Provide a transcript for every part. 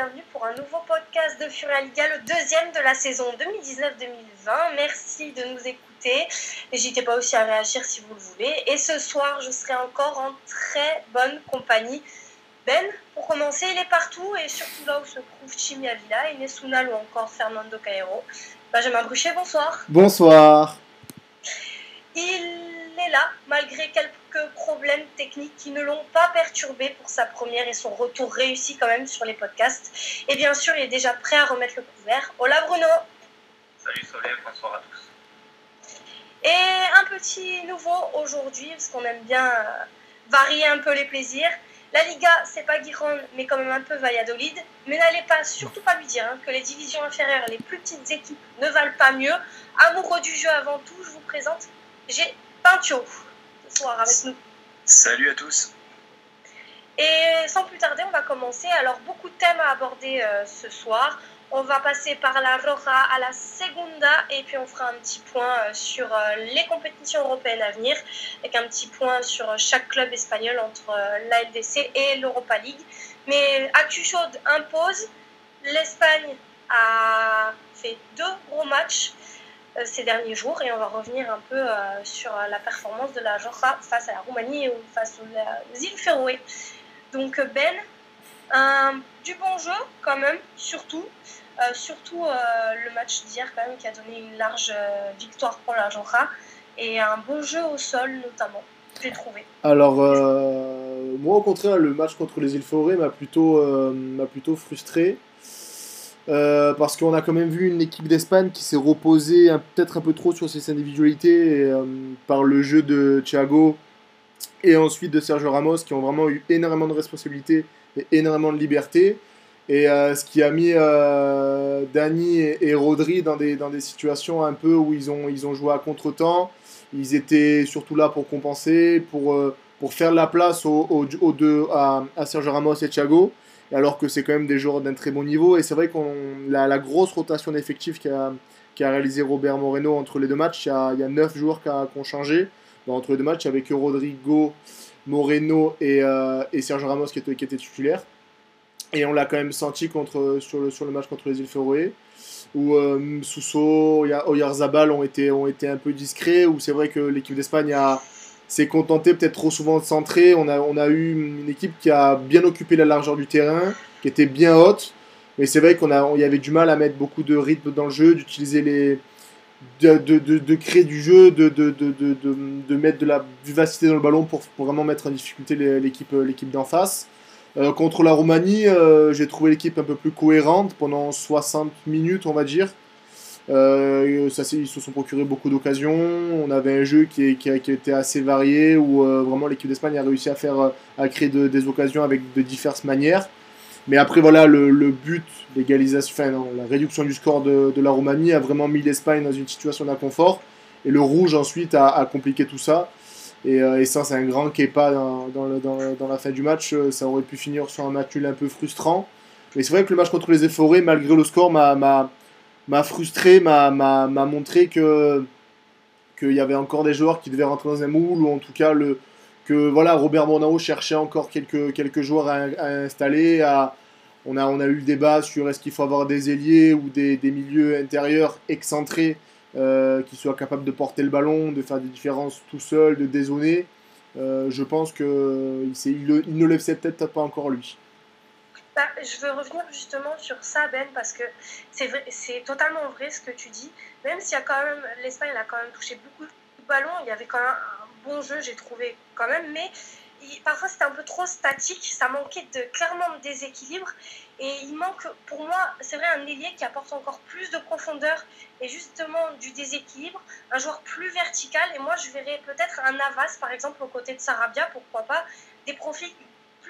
bienvenue pour un nouveau podcast de Furia Liga, le deuxième de la saison 2019-2020. Merci de nous écouter. N'hésitez pas aussi à réagir si vous le voulez. Et ce soir, je serai encore en très bonne compagnie. Ben, pour commencer, il est partout et surtout là où se trouve Chimi Avila, Inès Sounal ou encore Fernando Caero. Benjamin Bruchet, bonsoir. Bonsoir. Il est là, malgré quelques problèmes techniques qui ne l'ont pas perturbé pour sa première et son retour réussi quand même sur les podcasts. Et bien sûr, il est déjà prêt à remettre le couvert. Hola Bruno Salut Soleil, bonsoir à tous. Et un petit nouveau aujourd'hui, parce qu'on aime bien euh, varier un peu les plaisirs. La Liga, c'est pas Giron, mais quand même un peu Valladolid. Mais n'allez pas, surtout pas lui dire hein, que les divisions inférieures, les plus petites équipes ne valent pas mieux. Amoureux du jeu avant tout, je vous présente j'ai Pintio ce soir avec nous. Salut à tous. Et sans plus tarder, on va commencer. Alors, beaucoup de thèmes à aborder euh, ce soir. On va passer par la Roja à la Segunda et puis on fera un petit point euh, sur euh, les compétitions européennes à venir avec un petit point sur chaque club espagnol entre la LDC et l'Europa League. Mais Actu Chaude impose. L'Espagne a fait deux gros matchs ces derniers jours et on va revenir un peu euh, sur euh, la performance de la Georgia face à la Roumanie ou face aux îles Féroé. Donc Ben, du bon jeu quand même, surtout. surtout le match d'hier quand même qui a donné une large victoire pour la Georgia et un bon jeu au sol notamment, j'ai trouvé. Alors moi au contraire le match contre les îles Féroé m'a plutôt, m'a plutôt frustré. Euh, parce qu'on a quand même vu une équipe d'Espagne qui s'est reposée peut-être un peu trop sur ses individualités euh, par le jeu de Thiago et ensuite de Sergio Ramos qui ont vraiment eu énormément de responsabilités et énormément de liberté. Et euh, ce qui a mis Dani et, Rodri dans des, dans des situations un peu où ils ont, ils ont joué à contre-temps. Ils étaient surtout là pour compenser, pour, pour faire la place aux, deux, à, à Sergio Ramos et Thiago alors que c'est quand même des joueurs d'un très bon niveau. Et c'est vrai qu'on la, la, grosse rotation d'effectifs qu'a réalisé Robert Moreno entre les deux matchs, il y a, 9 joueurs qui ont changé entre les deux matchs, avec Rodrigo, Moreno et, euh, et Sergio Ramos qui étaient, qui étaient titulaires. Et on l'a quand même senti contre, sur, le, sur le match contre les îles Féroé, où euh, Sousso, Oyarzabal ont été, ont été un peu discrets, où c'est vrai que l'équipe d'Espagne a s'est contenté peut-être trop souvent de centrer. On a, on a eu une équipe qui a bien occupé la largeur du terrain, qui était bien haute. Mais c'est vrai qu'on y avait du mal à mettre beaucoup de rythme dans le jeu, d'utiliser les. De, de, de, créer du jeu, de, de, mettre de la vivacité dans le ballon pour, vraiment mettre en difficulté l'équipe l'équipe d'en face. Euh, contre la Roumanie, euh, j'ai trouvé l'équipe un peu plus cohérente pendant 60 minutes, on va dire. Euh, ça, ils se sont procurés beaucoup d'occasions. On avait un jeu qui, était assez varié où euh, vraiment l'équipe d'Espagne a réussi à, faire, euh, à créer des occasions avec de diverses manières. Mais après, voilà, le, but, l'égalisation, enfin, la réduction du score de, la Roumanie a vraiment mis l'Espagne dans une situation d'inconfort. Et le rouge, ensuite, a, compliqué tout ça. Et, et ça, c'est un grand Kepa dans, dans, dans, la fin du match. Ça aurait pu finir sur un match un peu frustrant. Mais c'est vrai que le match contre les Efforés, malgré le score, m'a m'a frustré, m'a montré que qu'il y avait encore des joueurs qui devaient rentrer dans un moule, ou en tout cas le, que voilà, Robert Mornau cherchait encore quelques, quelques joueurs à, installer. On, a, eu le débat sur est-ce qu'il faut avoir des ailiers ou des, milieux intérieurs excentrés euh, qui soient capables de porter le ballon, de faire des différences tout seul, de dézoner. Euh, je pense qu'il il, ne le sait peut-être pas encore lui. Bah, je veux revenir justement sur ça, Ben, parce que c'est totalement vrai ce que tu dis. Même s'il y a quand même, l'Espagne a quand même touché beaucoup de ballons, il y avait quand même un bon jeu, j'ai trouvé quand même, mais parfois c'était un peu trop statique, ça manquait de, clairement de déséquilibre. Et il manque, pour moi, c'est vrai, un ailier qui apporte encore plus de profondeur et justement du déséquilibre, un joueur plus vertical. Et moi, je verrais peut-être un Navas, par exemple, aux côtés de Sarabia, pourquoi pas, des profils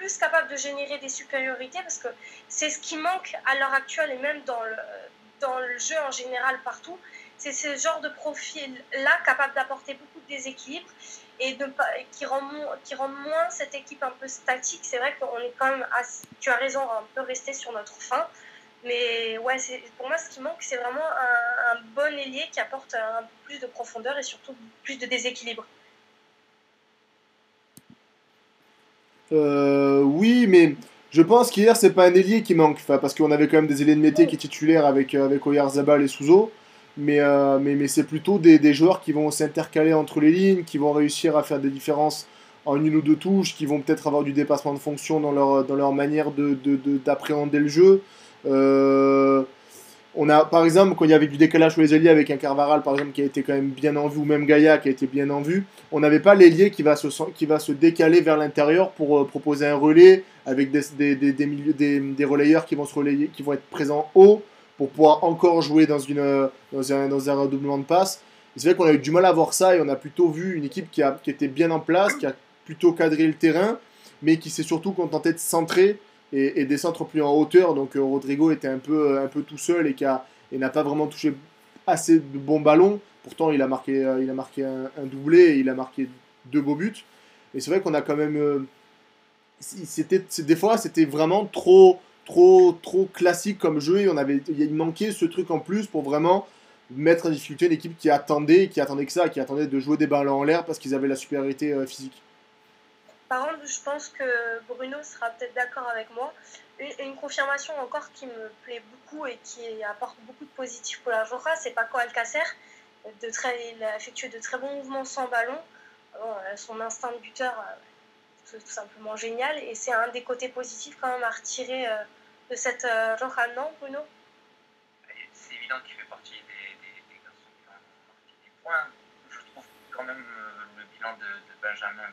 plus capable de générer des supériorités parce que c'est ce qui manque à l'heure actuelle et même dans le, dans le jeu en général partout. C'est ce genre de profil-là capable d'apporter beaucoup de déséquilibre et de, qui, rend, qui rend moins cette équipe un peu statique. C'est vrai qu'on est quand même, tu as raison, un peu resté sur notre fin. Mais ouais, pour moi, ce qui manque, c'est vraiment un, un bon ailier qui apporte un peu plus de profondeur et surtout plus de déséquilibre. Euh, oui, mais Je pense qu'hier, c'est pas un ailier qui manque, parce qu'on avait quand même des ailiers de métier qui est titulaire avec, euh, avec Oyarzabal et Souzo. Mais, euh, mais, mais c'est plutôt des, des, joueurs qui vont s'intercaler entre les lignes, qui vont réussir à faire des différences en une ou deux touches, qui vont peut-être avoir du dépassement de fonction dans leur, dans leur manière d'appréhender de, de, le jeu. Euh, on a, par exemple, quand il y avait du décalage sur les ailiers avec un Carvaral, par exemple, qui a été quand même bien en vue, ou même Gaïa qui a été bien en vue, on n'avait pas l'ailier qui, va se, qui va se décaler vers l'intérieur pour euh, proposer un relais avec des, des, des, des, relayeurs qui vont, se qui vont être présents haut pour pouvoir encore jouer dans, une, dans, un, dans un redoublement de passe. C'est vrai qu'on a eu du mal à voir ça et on a plutôt vu une équipe qui, a, qui était bien en place, qui a plutôt cadré le terrain, mais qui s'est surtout contentée de centrer et, des centres plus en hauteur. Donc euh, Rodrigo était un peu, un peu tout seul et, qui et n'a pas vraiment touché assez de bons ballons. Pourtant, il a marqué, euh, il a marqué un, doublé et il a marqué deux beaux buts. Et c'est vrai qu'on a quand même. Euh, c'était, des fois, c'était vraiment trop, trop, trop classique comme jeu et on avait, il manquait ce truc en plus pour vraiment mettre en difficulté une équipe qui attendait, qui attendait que ça, qui attendait de jouer des ballons en l'air parce qu'ils avaient la supériorité physique. Par contre, je pense que Bruno sera peut-être d'accord avec moi. Une, confirmation encore qui me plaît beaucoup et qui apporte beaucoup de positif pour la Jora, c'est Paco Alcacer. De très, il a effectué de très bons mouvements sans ballon. son instinct de buteur, c'est euh, tout simplement génial. Et c'est un des côtés positifs quand même à retirer euh, de cette Jora, euh, non, Bruno? C'est évident qu'il fait partie des, garçons qui ont des points. Je trouve quand même le bilan de Benjamin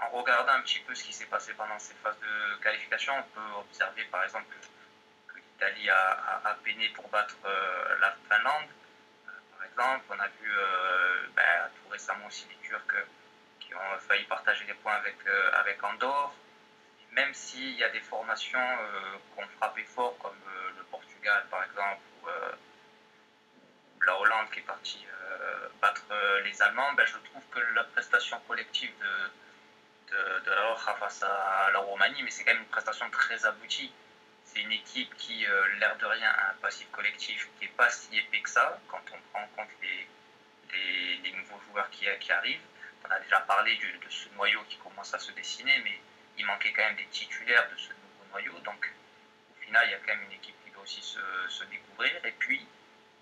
en regardant un petit peu ce qui s'est passé pendant ces phases de qualification, on peut observer par exemple que, l'Italie a, peiné pour battre euh, la Finlande. Euh, par exemple, on a vu euh, ben, tout récemment aussi les Turcs qui ont failli partager des points avec, avec Andorre. Même s'il y a des formations qui ont frappé fort, comme le Portugal par exemple, ou, la Hollande qui est partie battre les Allemands, ben, je trouve que la prestation collective de de, la Roja face à la Roumanie, mais c'est quand même une prestation très aboutie. C'est une équipe qui, euh, l'air de rien, a un passif collectif qui n'est pas si épais que ça quand on prend en compte les, les, nouveaux joueurs qui, qui, arrivent. On a déjà parlé de, ce noyau qui commence à se dessiner, mais il manquait quand même des titulaires de ce nouveau noyau. Donc, au final, il y a quand même une équipe qui doit aussi se, se découvrir. Et puis,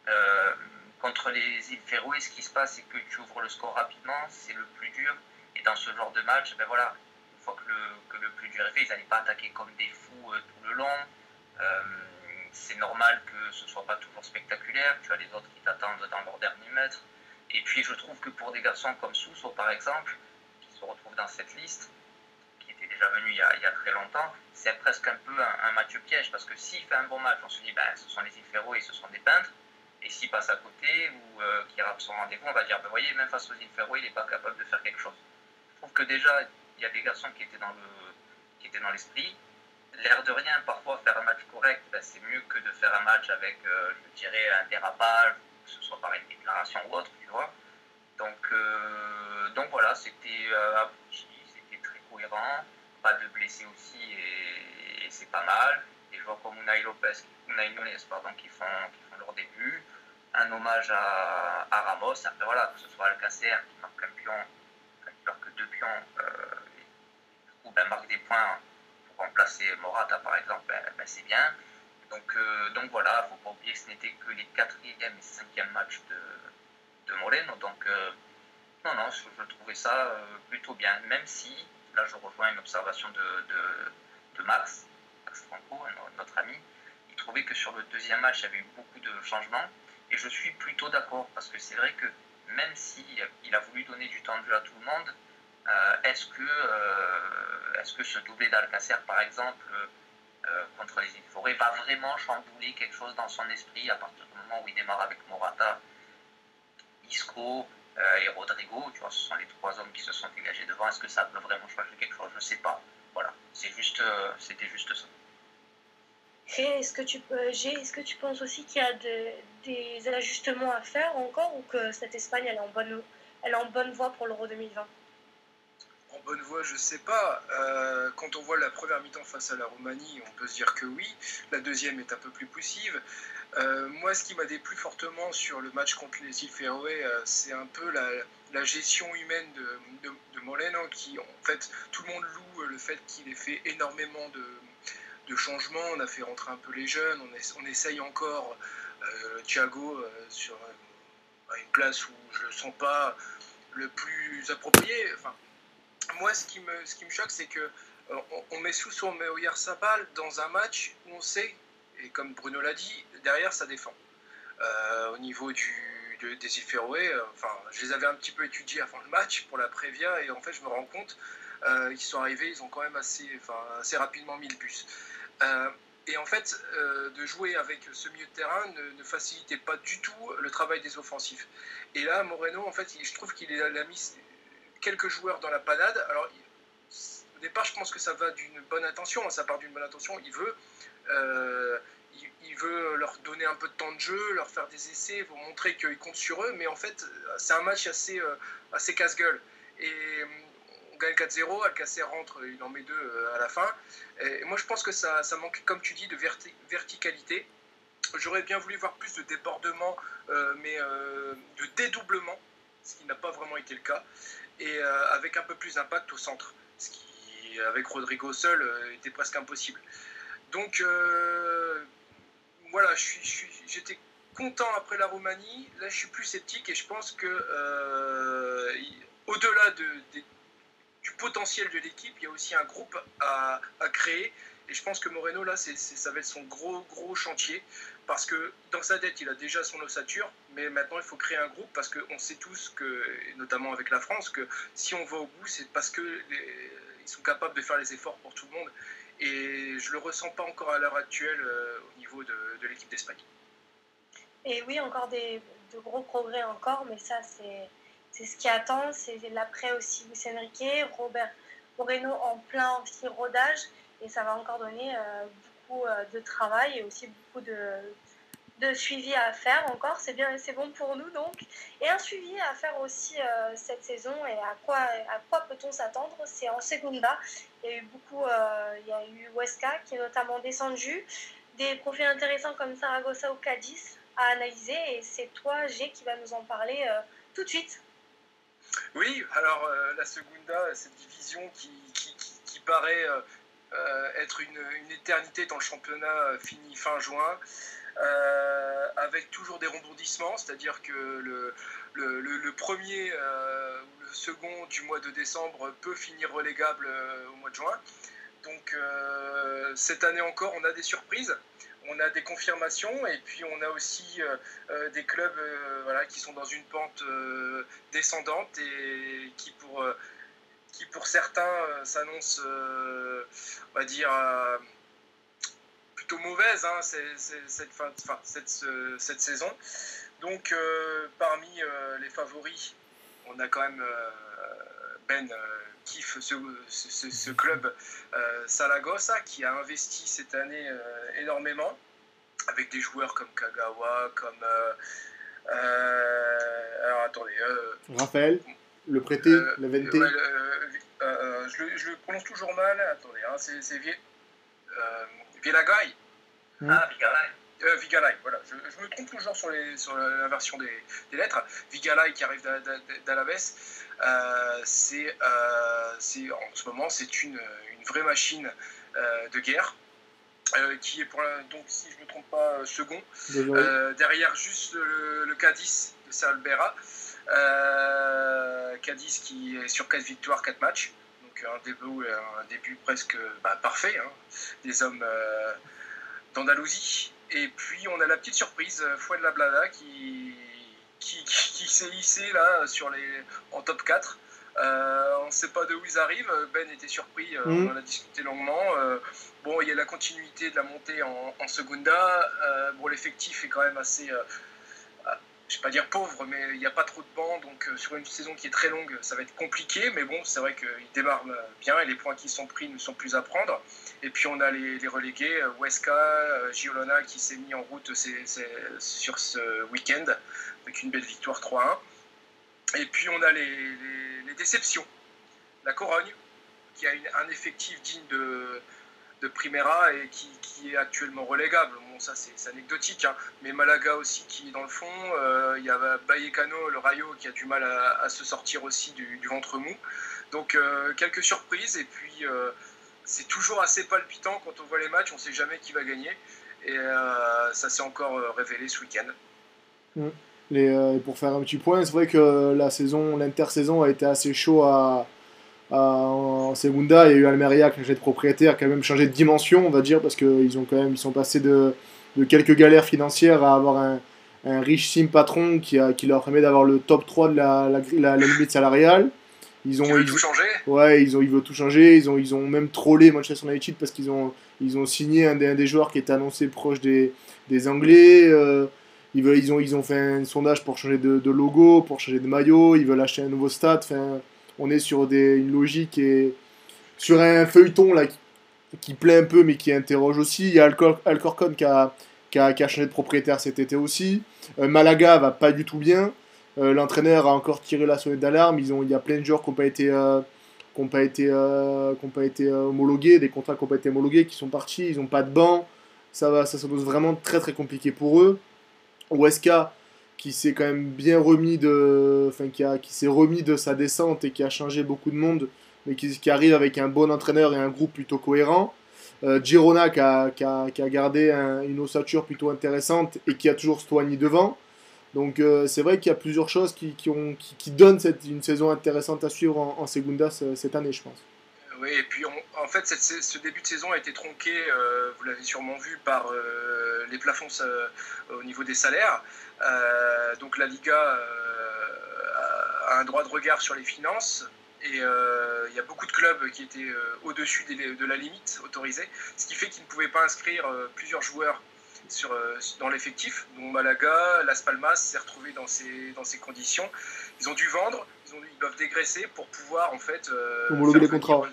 euh, contre les îles Féroé, ce qui se passe, c'est que tu ouvres le score rapidement, c'est le plus dur et dans ce genre de match, ben voilà, une fois que le, plus dur est fait, ils n'allaient pas attaquer comme des fous euh, tout le long. Euh, c'est normal que ce ne soit pas toujours spectaculaire. Tu as les autres qui t'attendent dans leur dernier mètre. Et puis je trouve que pour des garçons comme Sousso, par exemple, qui se retrouvent dans cette liste, qui était déjà venu il y a, très longtemps, c'est presque un peu un, match piège. Parce que s'il fait un bon match, on se dit, ben, ce sont les îles et ce sont des peintres. Et s'il passe à côté ou euh, qu'il rate son rendez-vous, on va dire, ben, voyez, même face aux îles il n'est pas capable de faire quelque chose trouve que déjà, il y a des garçons qui étaient dans le, qui étaient dans l'esprit. L'air de rien, parfois, faire un match correct, ben, c'est mieux que de faire un match avec, euh, je dirais, un dérapage, que ce soit par une déclaration ou autre, tu vois. Donc, euh, donc voilà, c'était euh, abouti, c'était très cohérent, pas de blessés aussi, et, c'est pas mal. Des joueurs comme Unai Lopez, Unai Nunes, pardon, qui font, qui font leur début. Un hommage à, à Ramos, après voilà, que ce soit Alcacer qui marque un pion alors que deux pions euh, ben, marquent des points pour remplacer Morata par exemple, ben, ben, c'est bien. Donc, euh, donc voilà, il ne faut pas oublier que ce n'était que les quatrième et cinquième matchs de, de Moreno. Donc euh, non, non, je, trouvais ça plutôt bien, même si, là je rejoins une observation de, de, Max, Max Franco, notre ami, il trouvait que sur le deuxième match, il y avait eu beaucoup de changements. Et je suis plutôt d'accord, parce que c'est vrai que même s'il il a voulu donner du temps de jeu à tout le monde, euh, est-ce que, euh, est que ce doublé d'Alcacer, par exemple, euh, contre les Forêts, va vraiment chambouler quelque chose dans son esprit à partir du moment où il démarre avec Morata, Isco et Rodrigo Tu vois, ce sont les trois hommes qui se sont dégagés devant. Est-ce que ça peut vraiment changer quelque chose? Je ne sais pas. Voilà, c'était juste ça. Est-ce que, tu, est-ce que tu penses aussi qu'il y a des ajustements à faire encore ou que cette Espagne elle est en bonne, elle est en bonne voie pour l'Euro 2020 bonne voie, je sais pas. Euh, quand on voit la première mi-temps face à la Roumanie, on peut se dire que oui. La deuxième est un peu plus poussive. Euh, moi, ce qui m'a déplu fortement sur le match contre les îles Féroé, euh, c'est un peu la, gestion humaine de, de, Moleno, qui en fait, tout le monde loue le fait qu'il ait fait énormément de, changements. On a fait rentrer un peu les jeunes, on, essaye encore Thiago sur une place où je ne le sens pas le plus approprié. Enfin, moi, ce qui me, ce qui me choque, c'est que euh, on, met sous son Sabal dans un match où on sait, et comme Bruno l'a dit, derrière ça défend. Euh, au niveau du, des euh, enfin, je les avais un petit peu étudiés avant le match pour la Prévia, et en fait, je me rends compte qu'ils sont arrivés, ils ont quand même assez, enfin, assez rapidement mis le bus. Et en fait, de jouer avec ce milieu de terrain ne, facilitait pas du tout le travail des offensifs. Et là, Moreno, en fait, je trouve qu'il a mis quelques joueurs dans la panade. Alors, au départ, je pense que ça va d'une bonne intention, hein, ça part d'une bonne intention. Il veut, euh, il, veut leur donner un peu de temps de jeu, leur faire des essais, vous montrer qu'il compte sur eux. Mais en fait, c'est un match assez, euh, assez casse-gueule. Et euh, on gagne 4-0, Alcacer rentre, il en met deux à la fin. Et moi, je pense que ça, manque, comme tu dis, de verticalité. J'aurais bien voulu voir plus de débordement, mais de dédoublement, ce qui n'a pas vraiment été le cas et euh, avec un peu plus d'impact au centre, ce qui, avec Rodrigo seul, euh, était presque impossible. Donc euh, voilà, j'étais content après la Roumanie. Là, je suis plus sceptique et je pense que au-delà de, du potentiel de l'équipe, il y a aussi un groupe à, créer. Et je pense que Moreno, là, ça va être son gros, gros chantier parce que dans sa tête, il a déjà son ossature, mais maintenant il faut créer un groupe parce qu'on sait tous que, notamment avec la France, que si on va au bout, c'est parce qu'ils sont capables de faire les efforts pour tout le monde. Et je le ressens pas encore à l'heure actuelle euh, au niveau de, l'équipe d'Espagne. Et oui, encore des, de gros progrès encore, mais ça c'est, c'est ce qui attend. C'est l'après aussi Luis Enrique, Robert Moreno en plein rodage, et ça va encore donner euh, euh, de travail et aussi beaucoup de, de suivi à faire encore. C'est bien, c'est bon pour nous donc. Et un suivi à faire aussi euh, cette saison et à quoi, à quoi peut-on s'attendre? C'est en Segunda. Il y a eu beaucoup, il y a eu Huesca qui est notamment descendu, des profils intéressants comme Saragossa ou Cadiz à analyser. Et c'est toi, G, qui va nous en parler tout de suite. Oui, alors la Segunda, cette division qui, qui, qui paraît euh, être une, éternité dans le championnat euh, fini fin juin, euh, avec toujours des rebondissements, c'est-à-dire que le, le, premier ou le second du mois de décembre peut finir relégable au mois de juin. Donc cette année encore, on a des surprises on a des confirmations et puis on a aussi des clubs voilà, qui sont dans une pente descendante et qui pour qui pour certains euh, s'annonce, euh, on va dire, euh, plutôt mauvaise hein, cette, fin, cette, saison. Donc parmi les favoris, on a quand même Ben kiffe ce, ce, club Salagossa qui a investi cette année énormément avec des joueurs comme Kagawa, comme alors attendez, Raphaël le prêté, euh, euh, euh, je, le, je, le, prononce toujours mal. Attendez, hein, c'est. Hmm. Ah, Vigalai. Vigalai, voilà. Je, je, me trompe toujours sur, les, sur la version des, des lettres. Vigalai qui arrive d'Alaves, euh, c'est en ce moment c'est une, une, vraie machine de guerre. qui est pour donc si je ne me trompe pas second derrière juste le, le Cadiz de Salbera euh, Cadiz qui est sur 4 victoires, 4 matchs. Donc un début, un début presque bah, parfait hein. des hommes euh, d'Andalousie. Et puis on a la petite surprise, euh, Fouet de la Blada, qui, qui, qui, s'est hissé là sur les, en top 4. on ne sait pas de où ils arrivent. Ben était surpris, on mm. en a discuté longuement. bon, il y a la continuité de la montée en, en Segunda. bon, l'effectif est quand même assez, je vais pas dire pauvre, mais il n'y a pas trop de bancs, donc euh, sur une saison qui est très longue, ça va être compliqué, mais bon, c'est vrai qu'il démarre euh, bien et les points qui sont pris ne sont plus à prendre. Et puis on a les, relégués, euh, Weska, Giolona qui s'est mis en route sur ce week-end avec une belle victoire 3-1. Et puis on a les, déceptions. la Corogne, qui a un effectif digne de, de Primera et qui, est actuellement relégable. Bon, ça c'est anecdotique, hein. mais Malaga aussi qui est dans le fond. Il y a Vallecano, le Rayo, qui a du mal à, se sortir aussi du, ventre mou. Donc quelques surprises et puis c'est toujours assez palpitant quand on voit les matchs, on ne sait jamais qui va gagner. Et ça s'est encore révélé ce week-end. Mm. Euh, pour faire un petit point, c'est vrai que la saison, l'intersaison a été assez chaud à, en Segunda. Il y a eu Almeria qui a changé de propriétaire, qui a même changé de dimension, on va dire, parce qu'ils ont quand même, ils sont passés de, de quelques galères financières à avoir un, un riche sim patron qui, a, qui leur permet d'avoir le top 3 de la, la, la, limite salariale. Ils ont, tout changer? Ouais, ils ont, ils veulent tout changer. Ils ont, ils ont même trollé Manchester United parce qu'ils ont, ils ont signé un des, un des joueurs qui était annoncé proche des, des Anglais. Euh, ils, veulent, ils, ont, ils ont fait un sondage pour changer de, logo, pour changer de maillot, ils veulent acheter un nouveau stade. Enfin, on est sur des, une logique et sur un feuilleton là, qui, plaît un peu mais qui interroge aussi. Il y a Alcor, Alcorcon qui a, changé de propriétaire cet été aussi. Euh, Malaga va pas du tout bien. Euh, l'entraîneur a encore tiré la sonnette d'alarme. Ont, il y a plein de joueurs qui n'ont pas été, euh, qui pas été, qui pas été homologués, des contrats qui n'ont pas été homologués, qui sont partis. Ils n'ont pas de banc. Ça va, ça s'annonce vraiment très très compliqué pour eux. Weska qui s'est quand même bien remis de, enfin qui, a, qui s'est remis de sa descente et qui a changé beaucoup de monde, mais qui, arrive avec un bon entraîneur et un groupe plutôt cohérent. Euh, Girona qui a, qui a, qui a gardé une ossature plutôt intéressante et qui a toujours Stoigny devant. Donc euh, c'est vrai qu'il y a plusieurs choses qui, qui, ont, qui, donnent cette, une saison intéressante à suivre en, Segunda cette année, je pense. Oui, et puis en fait, ce début de saison a été tronqué, euh, vous l'avez sûrement vu, par euh, les plafonds euh, au niveau des salaires. Donc la Liga a un droit de regard sur les finances. Et il y a beaucoup de clubs qui étaient au-dessus de la limite autorisée, ce qui fait qu'ils ne pouvaient pas inscrire plusieurs joueurs sur, dans l'effectif. Donc Malaga, Las Palmas s'est retrouvé dans ces, dans ces conditions. Ils ont dû vendre, ils, ont, ils doivent dégraisser pour pouvoir en fait homologuer les contrats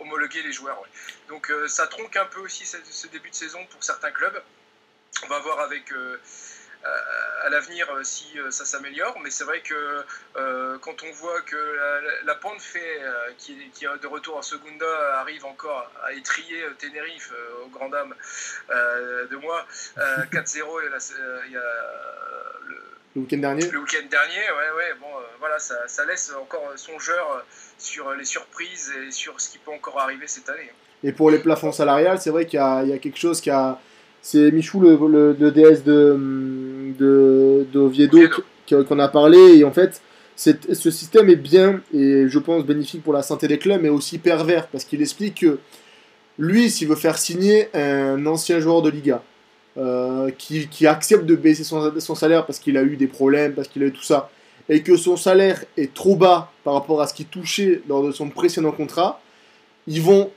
homologuer les joueurs. Donc euh, ça tronque un peu aussi ce, début de saison pour certains clubs. On va voir avec euh, à l'avenir euh, si ça s'améliore, mais c'est vrai que quand on voit que la, pente fait qui, qui, est de retour en Segunda arrive encore à étrier Tenerife aux grand dames de moi 4-0 il y a le le week-end dernier Le week-end dernier, ouais, ouais. Bon, euh, voilà, ça, ça, laisse encore songeur euh, sur les surprises et sur ce qui peut encore arriver cette année. Et pour les plafonds salariales, c'est vrai qu'il y, y, a quelque chose qui a. C'est Michou, le, le, DS de, de, d'Oviedo, qu'on a parlé. Et en fait, ce système est bien et je pense bénéfique pour la santé des clubs, mais aussi pervers parce qu'il explique que lui, s'il veut faire signer un ancien joueur de Liga, euh, qui, qui, accepte de baisser son, son salaire parce qu'il a eu des problèmes, parce qu'il a eu tout ça, et que son salaire est trop bas par rapport à ce qu'il touchait lors de son précédent contrat, ils vont,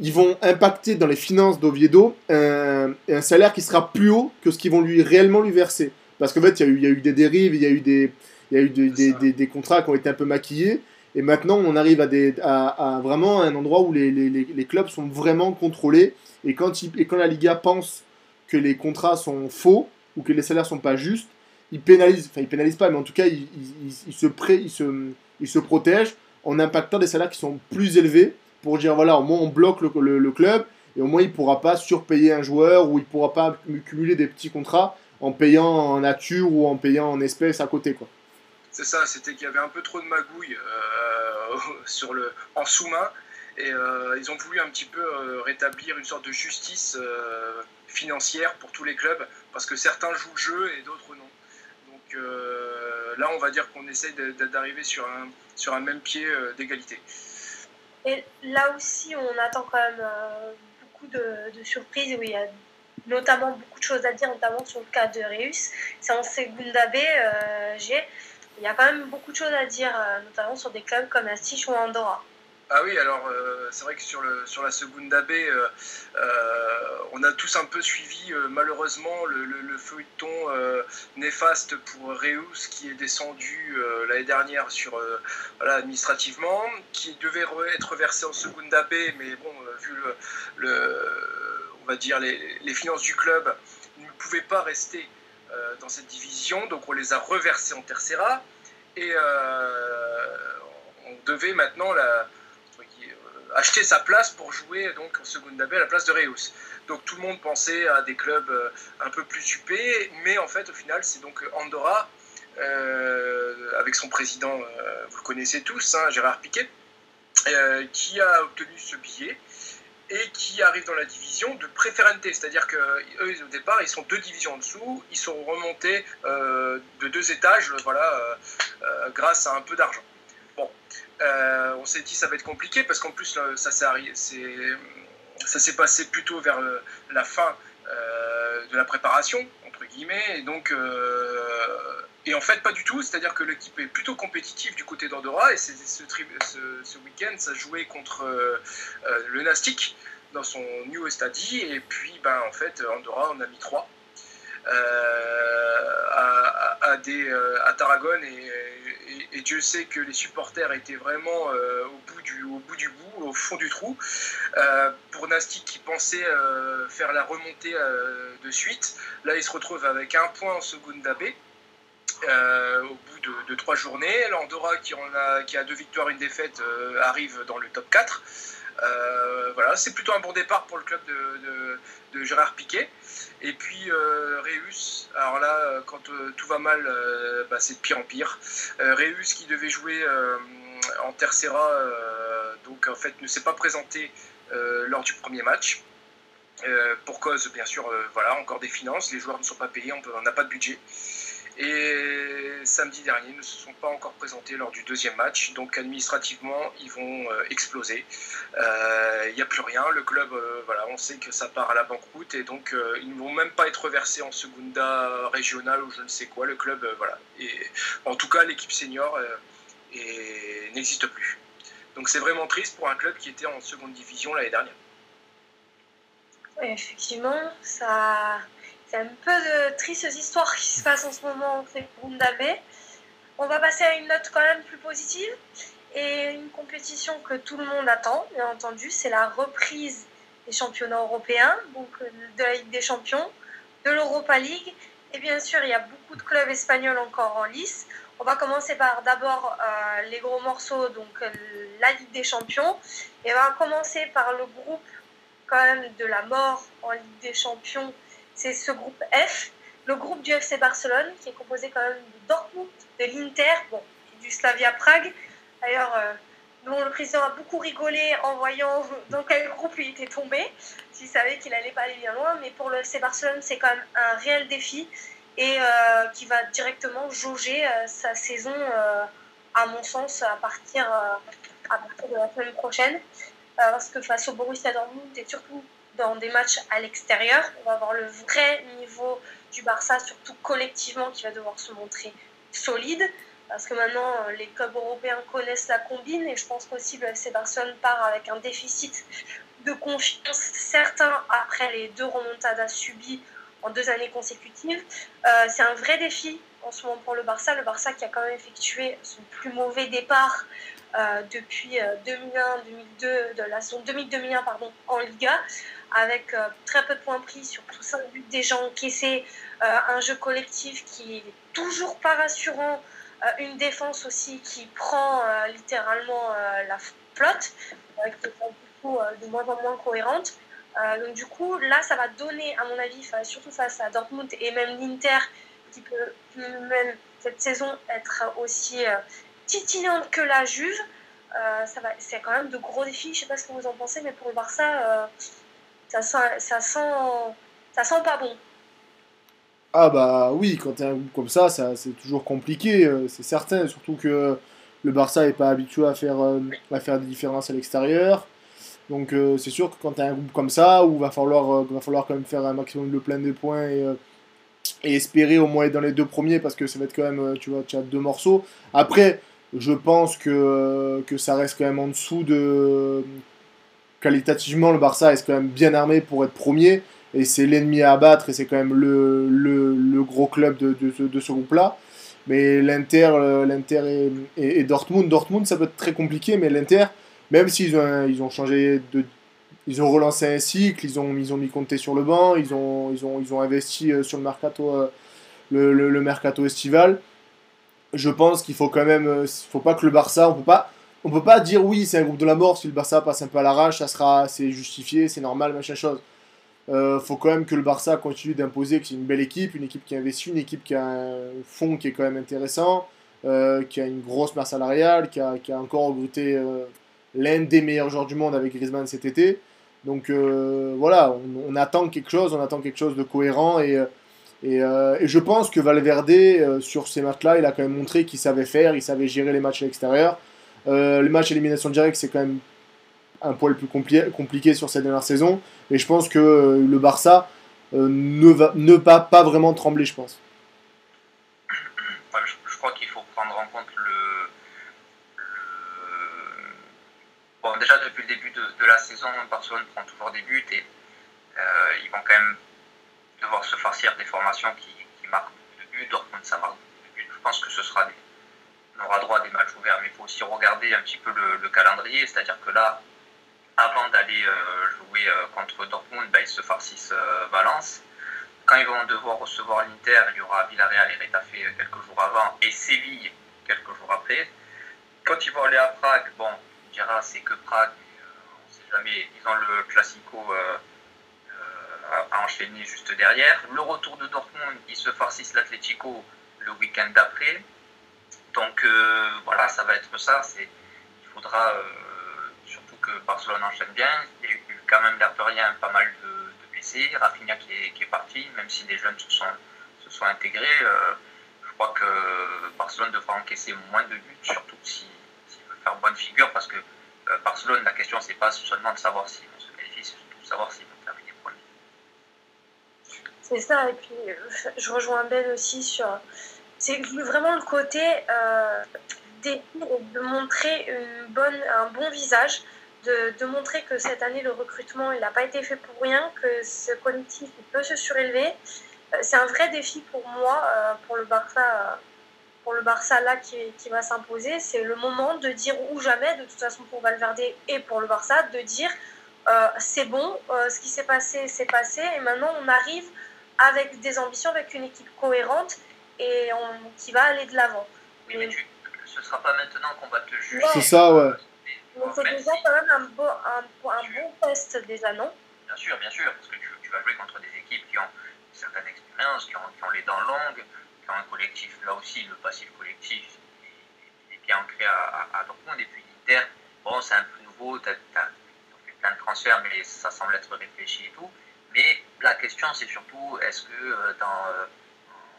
ils vont impacter dans les finances d'Oviedo un, un, salaire qui sera plus haut que ce qu'ils vont lui réellement lui verser. Parce qu'en fait, il y, a eu, il y a eu des dérives, il y a eu des, il y a eu des, des, des, contrats qui ont été un peu maquillés. Et maintenant, on arrive à, des, à, à vraiment un endroit où les, les, les, clubs sont vraiment contrôlés. Et quand, il, et quand la Liga pense que les contrats sont faux ou que les salaires sont pas justes, ils pénalisent, enfin ils pénalisent pas, mais en tout cas ils, se, ils, se protègent en impactant des salaires qui sont plus élevés pour dire voilà, au moins on bloque le, club et au moins il pourra pas surpayer un joueur ou il pourra pas cumuler des petits contrats en payant en nature ou en payant en espèces à côté quoi. C'est ça, c'était qu'il y avait un peu trop de magouilles euh, sur le, en sous-main et euh, ils ont voulu un petit peu euh, rétablir une sorte de justice financière pour tous les clubs, parce que certains jouent le jeu et d'autres non. Donc là, on va dire qu'on essaye d'arriver sur un, sur un même pied d'égalité. Et là aussi, on attend quand même beaucoup de, surprises, où il y a notamment beaucoup de choses à dire, notamment sur le cas de Reus. C'est en Segunda B, G. Il y a quand même beaucoup de choses à dire, notamment sur des clubs comme Astich ou Andorra. Ah oui, alors euh, c'est vrai que sur, le, sur la Segunda B, euh, euh, on a tous un peu suivi malheureusement le, le, feuilleton néfaste pour Reus qui est descendu l'année dernière sur, administrativement, qui devait être versé en Segunda B, mais bon, vu le, on va dire les, les, finances du club, il ne pouvait pas rester dans cette division, donc on les a reversés en Tercera. Et on devait maintenant la acheté sa place pour jouer donc en Segunda B à la place de Reus. Donc tout le monde pensait à des clubs un peu plus huppés, mais en fait au final c'est donc Andorra avec son président, vous le connaissez tous, hein, Gérard Piquet, qui a obtenu ce billet et qui arrivent dans la division de préférente, c'est-à-dire qu'eux, au départ, ils sont deux divisions en dessous, ils sont remontés euh, de deux étages, voilà, euh, euh, grâce à un peu d'argent. Bon, euh, on s'est dit ça va être compliqué parce qu'en plus ça s'est passé plutôt vers la fin euh, de la préparation entre guillemets. Et donc euh, et en fait pas du tout. C'est à dire que l'équipe est plutôt compétitive du côté d'Andorra. Et ce, week-end ça jouait contre le Nastic dans son New Estadi. Et puis ben en fait Andorra on a mis 3 euh, à, à, euh, Tarragone et, Dieu sait que les supporters étaient vraiment euh, au, bout du, bout du bout, au fond du trou. pour Nastic qui pensait faire la remontée de suite, là il se retrouve avec un point en seconde d'AB. Au bout de, trois journées. L'Andorra, qui, a, deux victoires, une défaite, arrive dans le top 4. Voilà, c'est plutôt un bon départ pour le club de, de Gérard Piquet. Et puis Reus, alors là, quand tout va mal, bah, c'est de pire en pire. Reus qui devait jouer en Tercera, donc en fait ne s'est pas présenté lors du premier match. pour cause, bien sûr, voilà, encore des finances, les joueurs ne sont pas payés, on n'a pas de budget. Et samedi dernier, ils ne se sont pas encore présentés lors du deuxième match. Donc administrativement, ils vont euh, exploser. Il euh, n'y a plus rien. Le club, euh, voilà, on sait que ça part à la banqueroute et donc ils ne vont même pas être versés en Segunda régionale ou je ne sais quoi. Le club, voilà. Et, en tout cas, l'équipe senior n'existe plus. Donc c'est vraiment triste pour un club qui était en seconde division l'année dernière. Effectivement, ça c'est un peu de tristes histoires qui se passent en ce moment en Segunda B. On va passer à une note quand même plus positive et une compétition que tout le monde attend, bien entendu, c'est la reprise des championnats européens, donc euh, de la Ligue des Champions, de l'Europa League. Et bien sûr, il y a beaucoup de clubs espagnols encore en lice. On va commencer par d'abord euh, les gros morceaux, donc euh, la Ligue des Champions. Et on va commencer par le groupe quand même de la mort en Ligue des Champions c'est ce groupe F, le groupe du FC Barcelone, qui est composé quand même de Dortmund, de l'Inter, bon, du Slavia Prague. D'ailleurs, euh, le président a beaucoup rigolé en voyant dans quel groupe il était tombé, s'il savait qu'il allait pas aller bien loin. Mais pour le FC Barcelone, c'est quand même un réel défi et euh, qui va directement jauger euh, sa saison, à mon sens, à partir, à partir de la semaine prochaine. parce que face au Borussia Dortmund et surtout dans des matchs à l'extérieur. On va voir le vrai niveau du Barça, surtout collectivement, qui va devoir se montrer solide. Parce que maintenant, les clubs européens connaissent la combine et je pense qu'aussi le FC Barcelone part avec un déficit de confiance certain après les deux remontadas subies en deux années consécutives. Euh, c'est un vrai défi en ce moment pour le Barça. Le Barça qui a quand même effectué son plus mauvais départ depuis 2001-2002, euh, de la saison 2001 pardon, en Liga, avec euh, très peu de points pris, sur tout ça, buts déjà encaissés, un jeu collectif qui est toujours pas rassurant, une défense aussi qui prend littéralement la flotte, qui est de moins en moins cohérente. donc du coup, là, ça va donner, à mon avis, surtout face à Dortmund et même l'Inter, qui peut même cette saison être aussi titillante que la Juve. Euh, c'est quand même de gros défis. Je sais pas ce que vous en pensez, mais pour le Barça, euh, ça sent, ça sent, ça sent pas bon. Ah bah oui, quand tu un groupe comme ça, ça c'est toujours compliqué, euh, c'est certain. Surtout que le Barça n'est pas habitué à faire, à faire des différences à l'extérieur. Donc c'est sûr que quand tu as un groupe comme ça, où va falloir, va falloir quand même faire un maximum de plein de points et, et espérer au moins être dans les deux premiers, parce que ça va être quand même, tu vois, tu as deux morceaux. Après, je pense que, que ça reste quand même en dessous de. Qualitativement, le Barça est quand même bien armé pour être premier. Et c'est l'ennemi à abattre et c'est quand même le, le, gros club de, de, de ce groupe-là. Mais l'Inter, euh, l'Inter et, et, Dortmund, Dortmund, ça peut être très compliqué, mais l'Inter, même s'ils ont, ils ont changé de. Ils ont relancé un cycle, ils ont, ils ont mis Conte sur le banc, ils ont, ils ont, ils ont investi euh, sur le mercato, euh, le, le mercato estival je pense qu'il faut quand même, euh, faut pas que le Barça, on peut pas, on peut pas dire oui, c'est un groupe de la mort, si le Barça passe un peu à l'arrache, ça sera, c'est justifié, c'est normal, machin chose. Euh, faut quand même que le Barça continue d'imposer que c'est une belle équipe, une équipe qui investit, une équipe qui a un fond qui est quand même intéressant, euh, qui a une grosse masse salariale, qui a, qui a encore recruté euh, l'un des meilleurs joueurs du monde avec Griezmann cet été. Donc euh, voilà, on, on, attend quelque chose, on attend quelque chose de cohérent et, et, et je pense que Valverde sur ces matchs-là, il a quand même montré qu'il savait faire, il savait gérer les matchs à l'extérieur. le match élimination directe, c'est quand même un poil plus compli compliqué sur cette dernière saison. Et je pense que euh, le Barça euh, ne, va, ne va pas vraiment trembler, je pense. je, crois qu'il faut prendre en compte le, Bon, déjà, depuis le début de, la saison, Barcelone prend toujours des buts et euh, ils vont quand même devoir se farcir des formations qui, qui marquent de buts. Dortmund, ça marque de buts. Je pense que ce sera des, on aura droit à des matchs ouverts, mais il faut aussi regarder un petit peu le, le calendrier, c'est-à-dire que là, avant d'aller euh, jouer euh, contre Dortmund, bah, ils se farcissent euh, Valence. Quand ils vont devoir recevoir l'Inter, il y aura Villarreal et Retafe quelques jours avant et Séville quelques jours après. Quand ils vont aller à Prague, bon, on dira c'est que Prague, on ne sait jamais, ils ont le Classico à enchaîner juste derrière. Le retour de Dortmund, ils se farcissent l'Atlético le week-end d'après. Donc voilà, ça va être ça. Il faudra que Barcelone enchaîne bien. Il y a eu quand même rien pas mal de, blessés. Rafinha qui est, parti, même si des jeunes se sont, intégrés. Euh, je crois que Barcelone devra encaisser moins de buts, surtout s'il veut faire bonne figure, parce que euh, Barcelone, la question, c'est pas seulement de savoir s'ils vont se qualifier, c'est surtout de savoir premier. C'est ça, et puis euh, je rejoins Ben aussi sur. C'est vraiment le côté euh, de montrer une bonne, un bon visage de, montrer que cette année, le recrutement, il n'a pas été fait pour rien, que ce collectif peut se surélever. Euh, c'est un vrai défi pour moi, euh, pour le Barça, pour le Barça là qui, qui va s'imposer. C'est le moment de dire ou jamais, de toute façon pour Valverde et pour le Barça, de dire c'est bon, ce qui s'est passé, c'est passé, et maintenant on arrive avec des ambitions, avec une équipe cohérente et on, qui va aller de l'avant. Oui, mais, ce ne sera pas maintenant qu'on va te juger. C'est ça, ouais. Donc c'est déjà quand même un bon, un, un bon test déjà, non? Bien sûr, bien sûr, parce que tu, tu, vas jouer contre des équipes qui ont une certaine expérience, qui ont, qui ont les dents longues, qui ont un collectif, là aussi, le passif collectif est, bien ancré à, à, Dortmund. Et puis l'Inter, bon, c'est un peu nouveau, tu as, fait plein de transferts, mais ça semble être réfléchi et tout. Mais la question, c'est surtout, est-ce que euh, dans euh,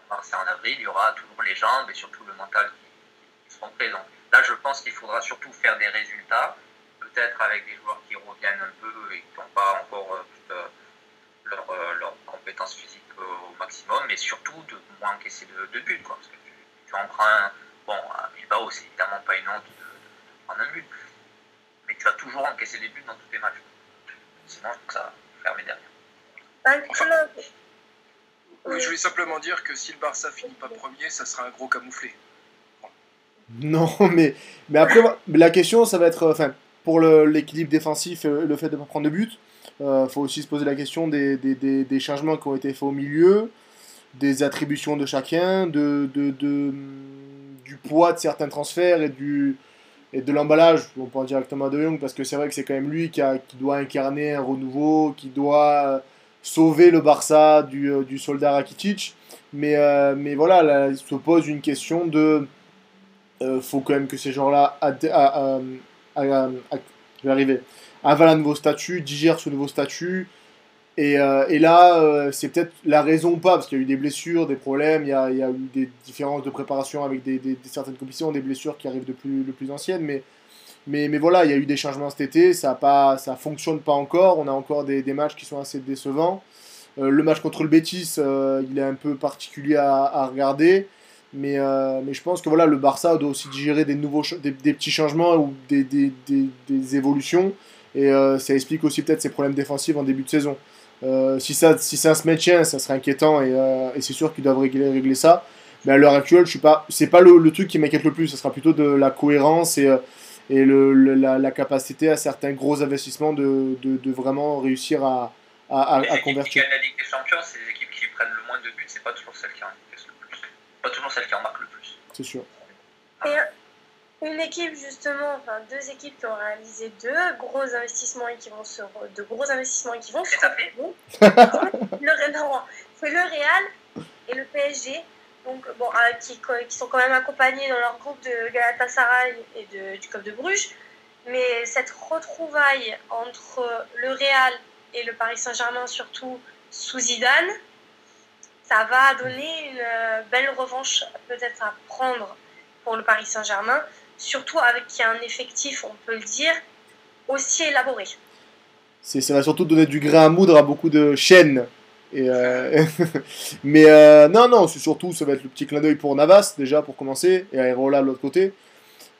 mars et en avril, il y aura toujours les jambes et surtout le mental qui, qui seront présents Là, je pense qu'il faudra surtout faire des résultats, peut-être avec des joueurs qui reviennent un peu et qui n'ont pas encore euh, leur, euh, leur, compétence physique au maximum, mais surtout de moins encaisser de, buts. Parce que tu, tu en prends un. Bon, à Bilbao, c'est évidemment pas une honte de, prendre un but, mais tu vas toujours encaisser des buts dans tous tes matchs. Sinon, ça va fermer derrière. Oui, je voulais simplement dire que si le Barça finit pas premier, ça sera un gros camouflé. Non, mais, mais après, la question, ça va être, enfin, pour l'équilibre défensif et le fait de ne pas prendre de but, il euh, faut aussi se poser la question des, des, des, des, changements qui ont été faits au milieu, des attributions de chacun, de, de, de du poids de certains transferts et, du, et de l'emballage. On pense directement à De Jong parce que c'est vrai que c'est quand même lui qui, a, qui, doit incarner un renouveau, qui doit sauver le Barça du, euh, du soldat Rakitic. Mais, euh, mais voilà, là, il se pose une question de euh, faut quand même que ces gens-là avalent un nouveau statut, digèrent ce nouveau statut. Et, euh, et là, c'est peut-être la raison ou pas, parce qu'il y a eu des blessures, des problèmes, il y a, il y a eu des différences de préparation avec des, des, certaines compétitions, des blessures qui arrivent de plus, de plus anciennes. Mais, mais, mais voilà, il y a eu des changements cet été, ça ne ça fonctionne pas encore, on a encore des, des matchs qui sont assez décevants. le match contre le Betis, il est un peu particulier à, à regarder. Mais, euh, mais je pense que voilà, le Barça doit aussi digérer des, nouveaux des, petits changements ou des, des, des évolutions. Et euh, ça explique aussi peut-être ses problèmes défensifs en début de saison. Euh, si, ça, si ça se maintient, ça serait inquiétant et, c'est sûr qu'ils doivent régler, régler ça. Mais à l'heure actuelle, je suis pas, pas le, le, truc qui m'inquiète le plus. Ce sera plutôt de la cohérence et, et le, la, la, capacité à certains gros investissements de, de, de vraiment réussir à, à, à, convertir. la Ligue des Champions, c'est les équipes qui prennent le moins de buts, c'est pas toujours celles qui en pas toujours celle qui en marque le plus. C'est sûr. Et, une équipe justement, enfin deux équipes qui ont réalisé deux gros investissements et qui vont se de gros investissements et qui vont se le, non, c'est le Real et le PSG. Donc bon, euh, qui, sont quand même accompagnés dans leur groupe de Galatasaray et de, du Club de Bruges. Mais cette retrouvaille entre le Real et le Paris Saint-Germain, surtout sous Zidane, ça va donner une euh, belle revanche peut-être à prendre pour le Paris Saint-Germain surtout avec un effectif, on peut le dire, aussi élaboré. Ça va surtout donner du grain à moudre à beaucoup de chaînes. Euh, mais euh, non, non, c'est surtout, ça va être le petit clin d'œil pour Navas, déjà, pour commencer, et Aerola de l'autre côté.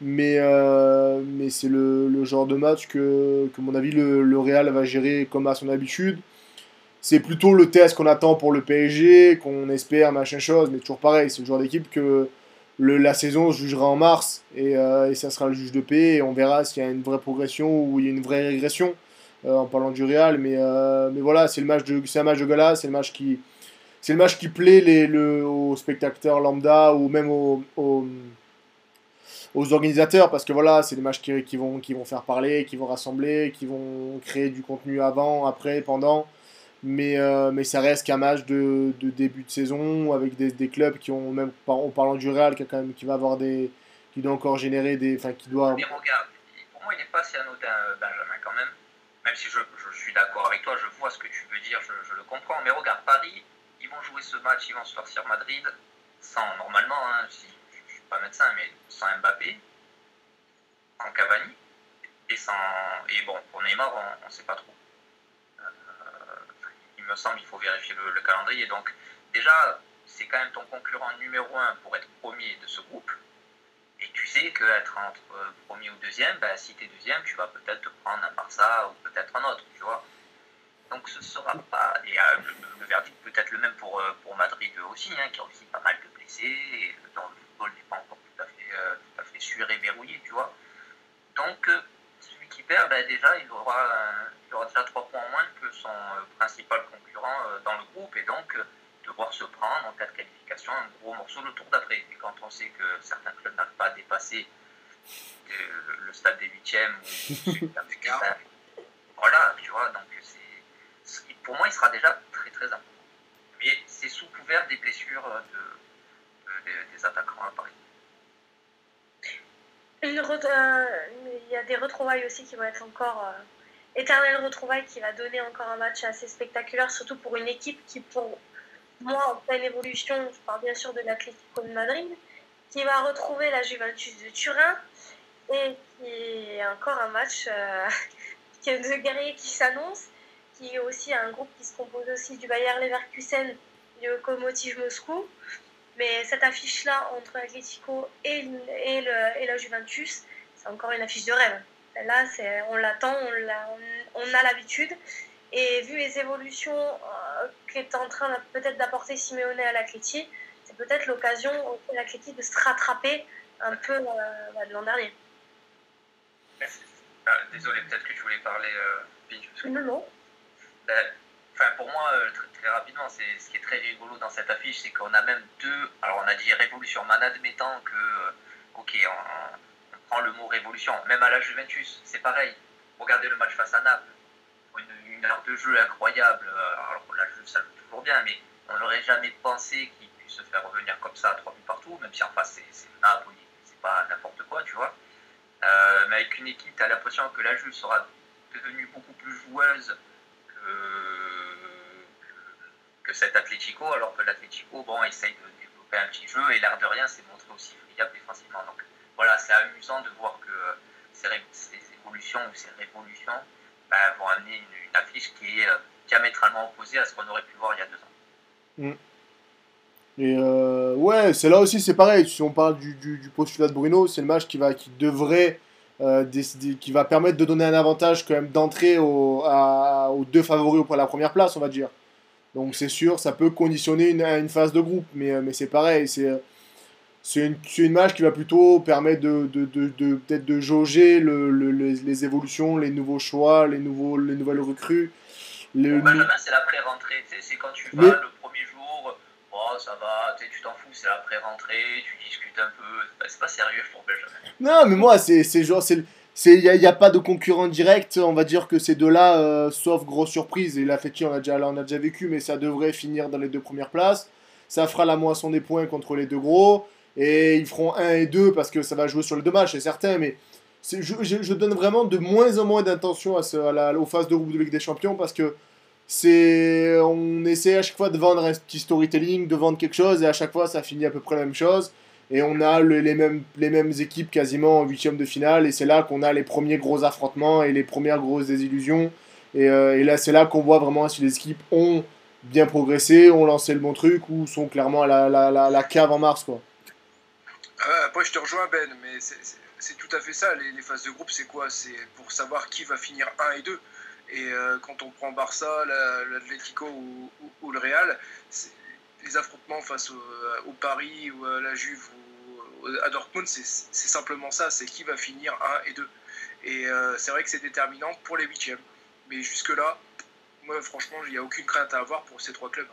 Mais, euh, mais c'est le, le, genre de match que, que mon avis, le, Real va gérer comme à son habitude. C'est plutôt le test qu'on attend pour le PSG, qu'on espère, machin chose, mais toujours pareil, c'est le genre d'équipe que le, la saison jugera en mars et, et, ça sera le juge de paix et on verra s'il y a une vraie progression ou il y a une vraie régression en parlant du Real. Mais, euh, mais voilà, c'est un match de gala, c'est le match qui, c'est le match qui plaît les, le, aux spectateurs lambda ou même aux, aux, organisateurs parce que voilà, c'est des matchs qui, vont, qui vont faire parler, qui vont rassembler, qui vont créer du contenu avant, après, pendant mais, euh, mais ça reste qu'un match de, de, début de saison avec des, des, clubs qui ont même en parlant du Real qui, a quand même, qui va avoir des qui doit encore générer des enfin qui doit mais regarde pour moi il n'est pas si anodin euh, Benjamin quand même même si je, suis d'accord avec toi je vois ce que tu veux dire je, le comprends mais regarde Paris ils vont jouer ce match ils vont se sortir Madrid sans normalement hein, si, je ne suis pas médecin mais sans Mbappé sans Cavani et sans et bon pour Neymar on ne sait pas trop il me semble, il faut vérifier le calendrier. Donc, déjà, c'est quand même ton concurrent numéro un pour être premier de ce groupe. Et tu sais qu'être entre euh, premier ou deuxième, ben, si tu es deuxième, tu vas peut-être te prendre un Barça ou peut-être un autre, tu vois. Donc ce sera pas. Et euh, le, verdict peut être le même pour, euh, pour Madrid aussi, hein, qui a aussi pas mal de blessés, et dont le football n'est pas encore tout à fait, tout à fait sûr et verrouillé, tu vois. Donc celui qui perd, ben, déjà, il aura, il aura déjà trois points en moins que son principal concurrent dans le groupe, et donc devoir se prendre en cas de qualification un gros morceau le tour d'après. Et quand on sait que certains clubs n'arrivent pas à dépasser le, le stade des huitièmes, voilà, tu vois, donc c'est, pour moi, il sera déjà très très important. Mais c'est sous couvert des blessures de, de, des attaquants à Paris. Une euh, il y a des retrouvailles aussi qui vont être encore euh, éternelles retrouvailles qui va donner encore un match assez spectaculaire, surtout pour une équipe qui, pour moi, en pleine évolution, je parle bien sûr de l'Atlético de Madrid, qui va retrouver la Juventus de Turin et qui est encore un match euh, de guerriers qui s'annonce, qui est aussi un groupe qui se compose aussi du Bayer Leverkusen, du Lokomotiv Moscou. Mais cette affiche-là entre l'Atlético et, et la Juventus, c'est encore une affiche de rêve. Là, on l'attend, on, on, on, a l'habitude. Et vu les évolutions euh, qu'est en train peut-être d'apporter Simeone à l'Atleti, c'est peut-être l'occasion pour l'Atleti de se rattraper un peu euh, de l'an dernier. Ah, désolé, peut-être que tu voulais parler, euh, Non, non. Ben, enfin, pour moi, euh, très, très, rapidement, c'est ce qui est très rigolo dans cette affiche, c'est qu'on a même deux. Alors, on a dit révolution, mais en admettant que, euh, ok, on, on, prend le mot révolution, même à la Juventus, c'est pareil. Regardez le match face à Naples, une, une heure de jeu incroyable. Alors, la jeu, ça joue toujours bien, mais on n'aurait jamais pensé qu'il puisse se faire revenir comme ça à trois buts partout, même si en face, c'est Naples, c'est pas n'importe quoi, tu vois. Euh, mais avec une équipe, tu as l'impression que la Juve sera devenue beaucoup plus joueuse que, que, cet Atlético, alors que l'Atlético, bon, essaye de développer un petit jeu et l'air de rien s'est montré aussi friable défensivement. Donc voilà, c'est amusant de voir que ces, ces, évolutions ou ces révolutions bah, vont amener une, affiche qui est diamétralement opposée à ce qu'on aurait pu voir il y a deux ans. Mm. Et euh, ouais, c'est là aussi, c'est pareil. Si on parle du, postulat de Bruno, c'est le match qui, va, qui devrait euh, décider, qui va permettre de donner un avantage quand même d'entrée au, aux deux favoris pour la première place, on va dire. Donc c'est sûr, ça peut conditionner une, une phase de groupe, mais, mais c'est pareil. C'est c'est une, une, match qui va plutôt permettre de, de, de, de peut-être de jauger le, le, les, les, évolutions, les nouveaux choix, les, nouveaux, les nouvelles recrues. Le... Bon, Benjamin, c'est la pré-rentrée. C'est quand tu vas mais... le premier jour oh, ça va, tu t'en fous, c'est après rentrée, tu discutes un peu. C'est pas sérieux pour Benjamin. Non, mais moi, c'est genre. Il n'y a, a, pas de concurrent direct, on va dire que ces deux-là, euh, sauf grosse surprise, et la Fetty on a, déjà, on a déjà vécu, mais ça devrait finir dans les deux premières places. Ça fera la moisson des points contre les deux gros, et ils feront 1 et 2 parce que ça va jouer sur les deux matchs, c'est certain, mais je, donne vraiment de moins en moins d'intention à, la, aux phases de groupe de Ligue des Champions parce que c'est on essaie à chaque fois de vendre un petit storytelling, de vendre quelque chose et à chaque fois ça finit à peu près la même chose et on a les, mêmes, les mêmes équipes quasiment en huitième de finale et c'est là qu'on a les premiers gros affrontements et les premières grosses désillusions et, euh, là c'est là qu'on voit vraiment si les équipes ont bien progressé, ont lancé le bon truc ou sont clairement à la, la cave en mars quoi. Euh, après je te rejoins Ben mais c'est tout à fait ça les, phases de groupe c'est quoi? C'est pour savoir qui va finir 1 et 2 et euh, quand on prend Barça, l'Atlético ou, le Real, les affrontements face au, au, Paris ou à la Juve ou à Dortmund, c'est simplement ça, c'est qui va finir 1 et 2. Et euh, c'est vrai que c'est déterminant pour les huitièmes. Mais jusque-là, moi franchement, il n'y a aucune crainte à avoir pour ces trois clubs.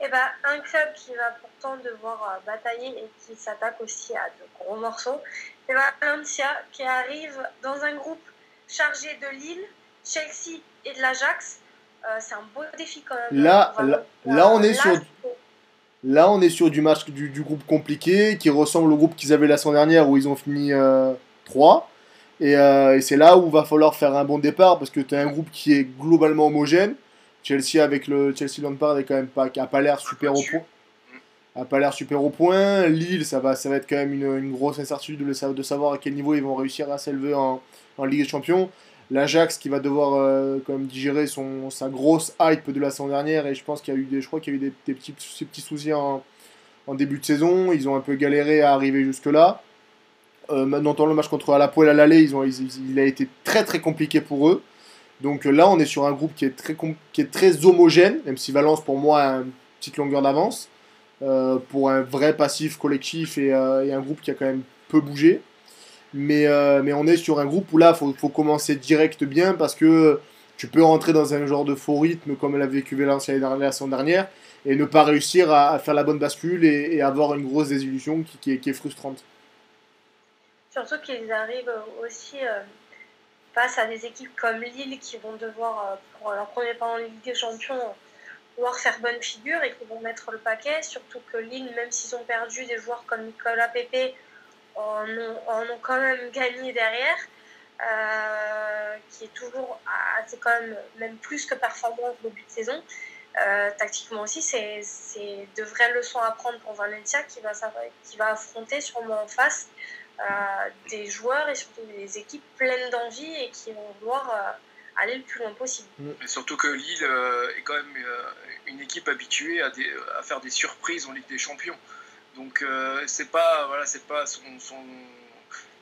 Et eh ben, un club qui va pourtant devoir euh, batailler et qui s'attaque aussi à de gros morceaux, c'est Valencia qui arrive dans un groupe chargé de Lille, Chelsea et de l'Ajax, euh, c'est un beau défi quand même. Là, là, on est sur. Là, on est sur du match du, du, groupe compliqué qui ressemble au groupe qu'ils avaient la semaine dernière où ils ont fini 3. Euh, et, euh, et c'est là où va falloir faire un bon départ parce que tu as un groupe qui est globalement homogène. Chelsea avec le Chelsea Lampard est quand même pas, a pas l'air super au point. A pas l'air super au point. Lille, ça va, ça va être quand même une, une grosse incertitude de, de, savoir à quel niveau ils vont réussir à s'élever en, en Ligue des Champions. l'Ajax qui va devoir euh, quand même digérer son, sa grosse hype de la saison dernière et je pense qu'il y a eu des, je crois qu'il y a eu des, des petits, petits soucis en, en, début de saison. Ils ont un peu galéré à arriver jusque là euh, maintenant le match contre Alapoel à l'aller ils ont, ils, il a été très très compliqué pour eux donc là on est sur un groupe qui est très, qui est très homogène même si Valence pour moi a une petite longueur d'avance euh, pour un vrai passif collectif et, euh, et un groupe qui a quand même peu bougé mais, euh, mais on est sur un groupe où là, il faut, faut, commencer direct bien parce que tu peux rentrer dans un genre de faux rythme comme l'a vécu Valencia la saison dernière et ne pas réussir à, faire la bonne bascule et, avoir une grosse désillusion qui, est, frustrante. Surtout qu'ils arrivent aussi euh, face à des équipes comme Lille qui vont devoir, euh, pour leur premier pas en Ligue des Champions, pouvoir faire bonne figure et qui vont mettre le paquet. Surtout que Lille, même s'ils ont perdu des joueurs comme Nicolas Pepe, en ont, ont quand même gagné derrière, euh, qui est toujours assez quand même, même plus que performant au début de saison. Euh, tactiquement aussi, c'est de vraies leçons à prendre pour Valencia qui va, qui va affronter sûrement en face des joueurs et surtout des équipes pleines d'envie et qui vont vouloir euh, aller le plus loin possible. Et surtout que Lille euh, est quand même une équipe habituée à, des, à, faire des surprises en Ligue des Champions. Donc euh, c'est pas voilà c'est pas son, son,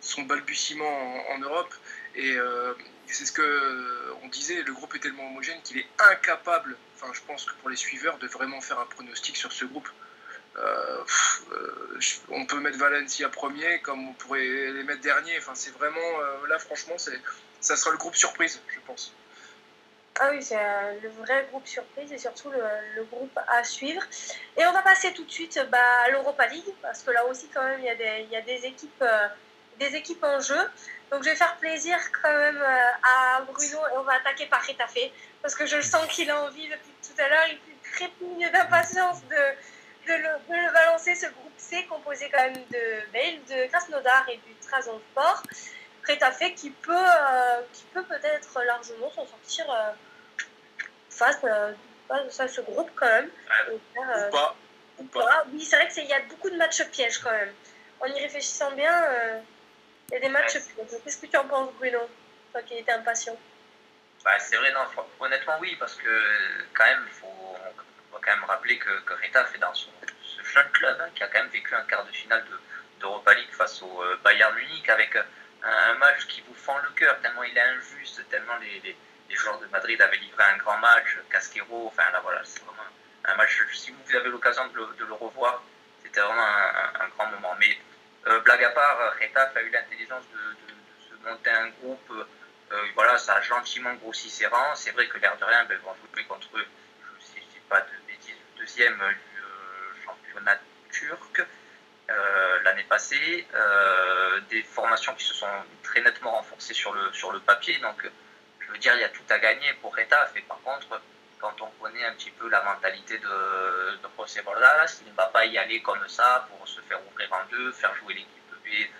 son, balbutiement en, en Europe et euh, c'est ce que on disait le groupe est tellement homogène qu'il est incapable enfin je pense que pour les suiveurs de vraiment faire un pronostic sur ce groupe euh, on peut mettre Valencia premier comme on pourrait les mettre dernier enfin c'est vraiment là franchement c'est ça sera le groupe surprise je pense ah oui, c'est euh, le vrai groupe surprise et surtout le, groupe à suivre. Et on va passer tout de suite bah, à l'Europa League, parce que là aussi, quand même, il y a des, il y a des, équipes, euh, des équipes en jeu. Donc je vais faire plaisir quand même euh, à Bruno et on va attaquer par Retafe, parce que je sens qu'il a envie depuis tout à l'heure, il trépigne d'impatience de, de, le, de le balancer, ce groupe C composé quand même de Bale, de Krasnodar et du Trabzonspor. Retafe qui peut, euh, qui peut peut-être largement s'en sortir euh, face, euh, face, à ce groupe quand même. Ouais. Faire, ou pas. Ou pas. Oui, c'est vrai qu'il y a beaucoup de matchs pièges quand même. En y réfléchissant bien, il y a des matchs ouais. pièges. Qu'est-ce que tu en penses, Bruno? Toi qui étais impatient. Bah, c'est vrai, non, honnêtement, oui, parce que quand même, il faut, quand même rappeler que, que Retafe est dans son, ce jeune club hein, qui a quand même vécu un quart de finale d'Europa League face au Bayern Munich avec un match qui vous fend le cœur, tellement il est injuste, tellement les, les, joueurs de Madrid avaient livré un grand match, Casquero, enfin là voilà, c'est vraiment un match, si vous avez l'occasion de, le revoir, c'était vraiment un, grand moment. Mais euh, blague à part, Retafe a eu l'intelligence de, de, se monter un groupe, euh, voilà, ça a gentiment grossi ses rangs, c'est vrai que l'air de rien, ben, vont jouer contre eux, je ne sais pas de deuxième euh, championnat turc euh, l'année passée. Euh, des formations qui se sont très nettement renforcées sur le, sur le papier. Donc, je veux dire, il y a tout à gagner pour Etaf. Et par contre, quand on connaît un petit peu la mentalité de, de José Bordas, il ne va pas y aller comme ça pour se faire ouvrir en deux, faire jouer l'équipe B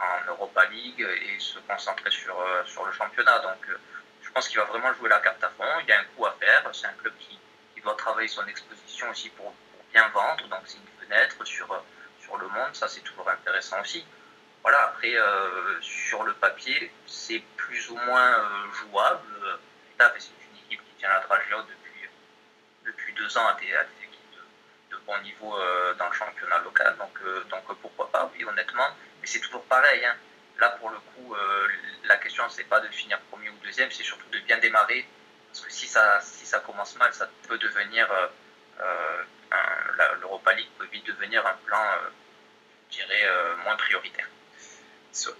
en Europa League et se concentrer sur, sur le championnat. Donc, je pense qu'il va vraiment jouer la carte à fond. Il y a un coup à faire. C'est un club qui, qui, doit travailler son exposition aussi pour, bien vendre. Donc c'est une fenêtre sur, sur le monde. Ça, c'est toujours intéressant aussi. Voilà, après, euh, sur le papier, c'est plus ou moins jouable. C'est une équipe qui tient la trajectoire de depuis deux ans à des, équipes de, bon niveau euh, dans le championnat local. Donc, euh, donc pourquoi pas, oui, honnêtement. Mais c'est toujours pareil. Hein. Là, pour le coup, euh, la question, c'est pas de finir premier ou deuxième, c'est surtout de bien démarrer. Parce que si ça, si ça commence mal, ça peut devenir. L'Europa League peut vite devenir un plan, je dirais, moins prioritaire.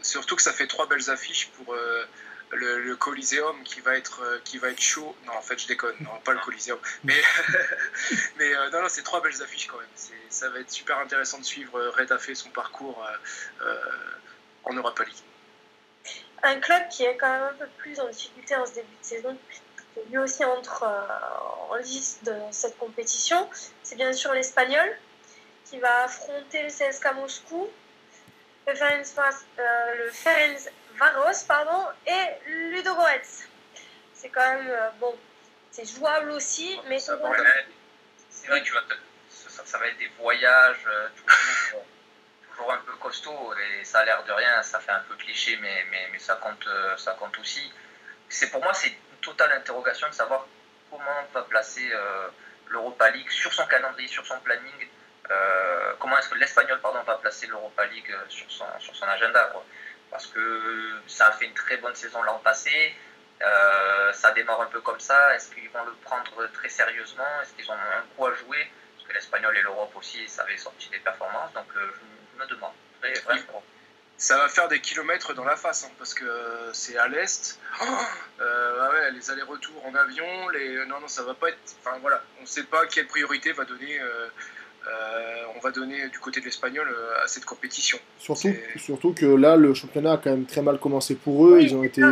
Surtout que ça fait trois belles affiches pour le, le, Coliseum qui va être euh, qui va être chaud. Non, en fait, je déconne. Non, pas le Coliseum. Mais mais euh, non, non, c'est trois belles affiches quand même. Ça va être super intéressant de suivre euh, Red fait son parcours en Europa League. Un club qui est quand même un peu plus en difficulté en ce début de saison, lui aussi entre en liste de cette compétition, c'est bien sûr l'Espagnol qui va affronter le CSKA Moscou, le Ferenc, Varos pardon, et Ludogorets. C'est quand même euh, bon, c'est jouable aussi, mais c'est vrai que tu vas ça, va être des voyages euh, toujours, euh, toujours, un peu costauds et ça a l'air de rien, ça fait un peu cliché, mais, mais, mais ça, compte, ça compte aussi. C'est pour moi c'est totale interrogation de savoir comment va placer l'Europa League sur son calendrier, sur son planning. comment est-ce que l'Espagnol pardon va placer l'Europa League sur son, sur son agenda quoi parce que ça a fait une très bonne saison l'an passé. Euh, ça démarre un peu comme ça. Est-ce qu'ils vont le prendre très sérieusement? Est-ce qu'ils ont un coup à jouer? Parce que l'Espagnol et l'Europe aussi, ça avait sorti des performances. Donc euh, je, me demande. Ça va faire des kilomètres dans la face, hein, parce que c'est à l'est. Euh, les allers-retours en avion, les... non, non, ça va pas être. Enfin voilà, on ne sait pas quelle priorité va donner euh, on va donner du côté de l'espagnol euh, à cette compétition. Surtout, surtout que là, le championnat a quand même très mal commencé pour eux. Ils ont été.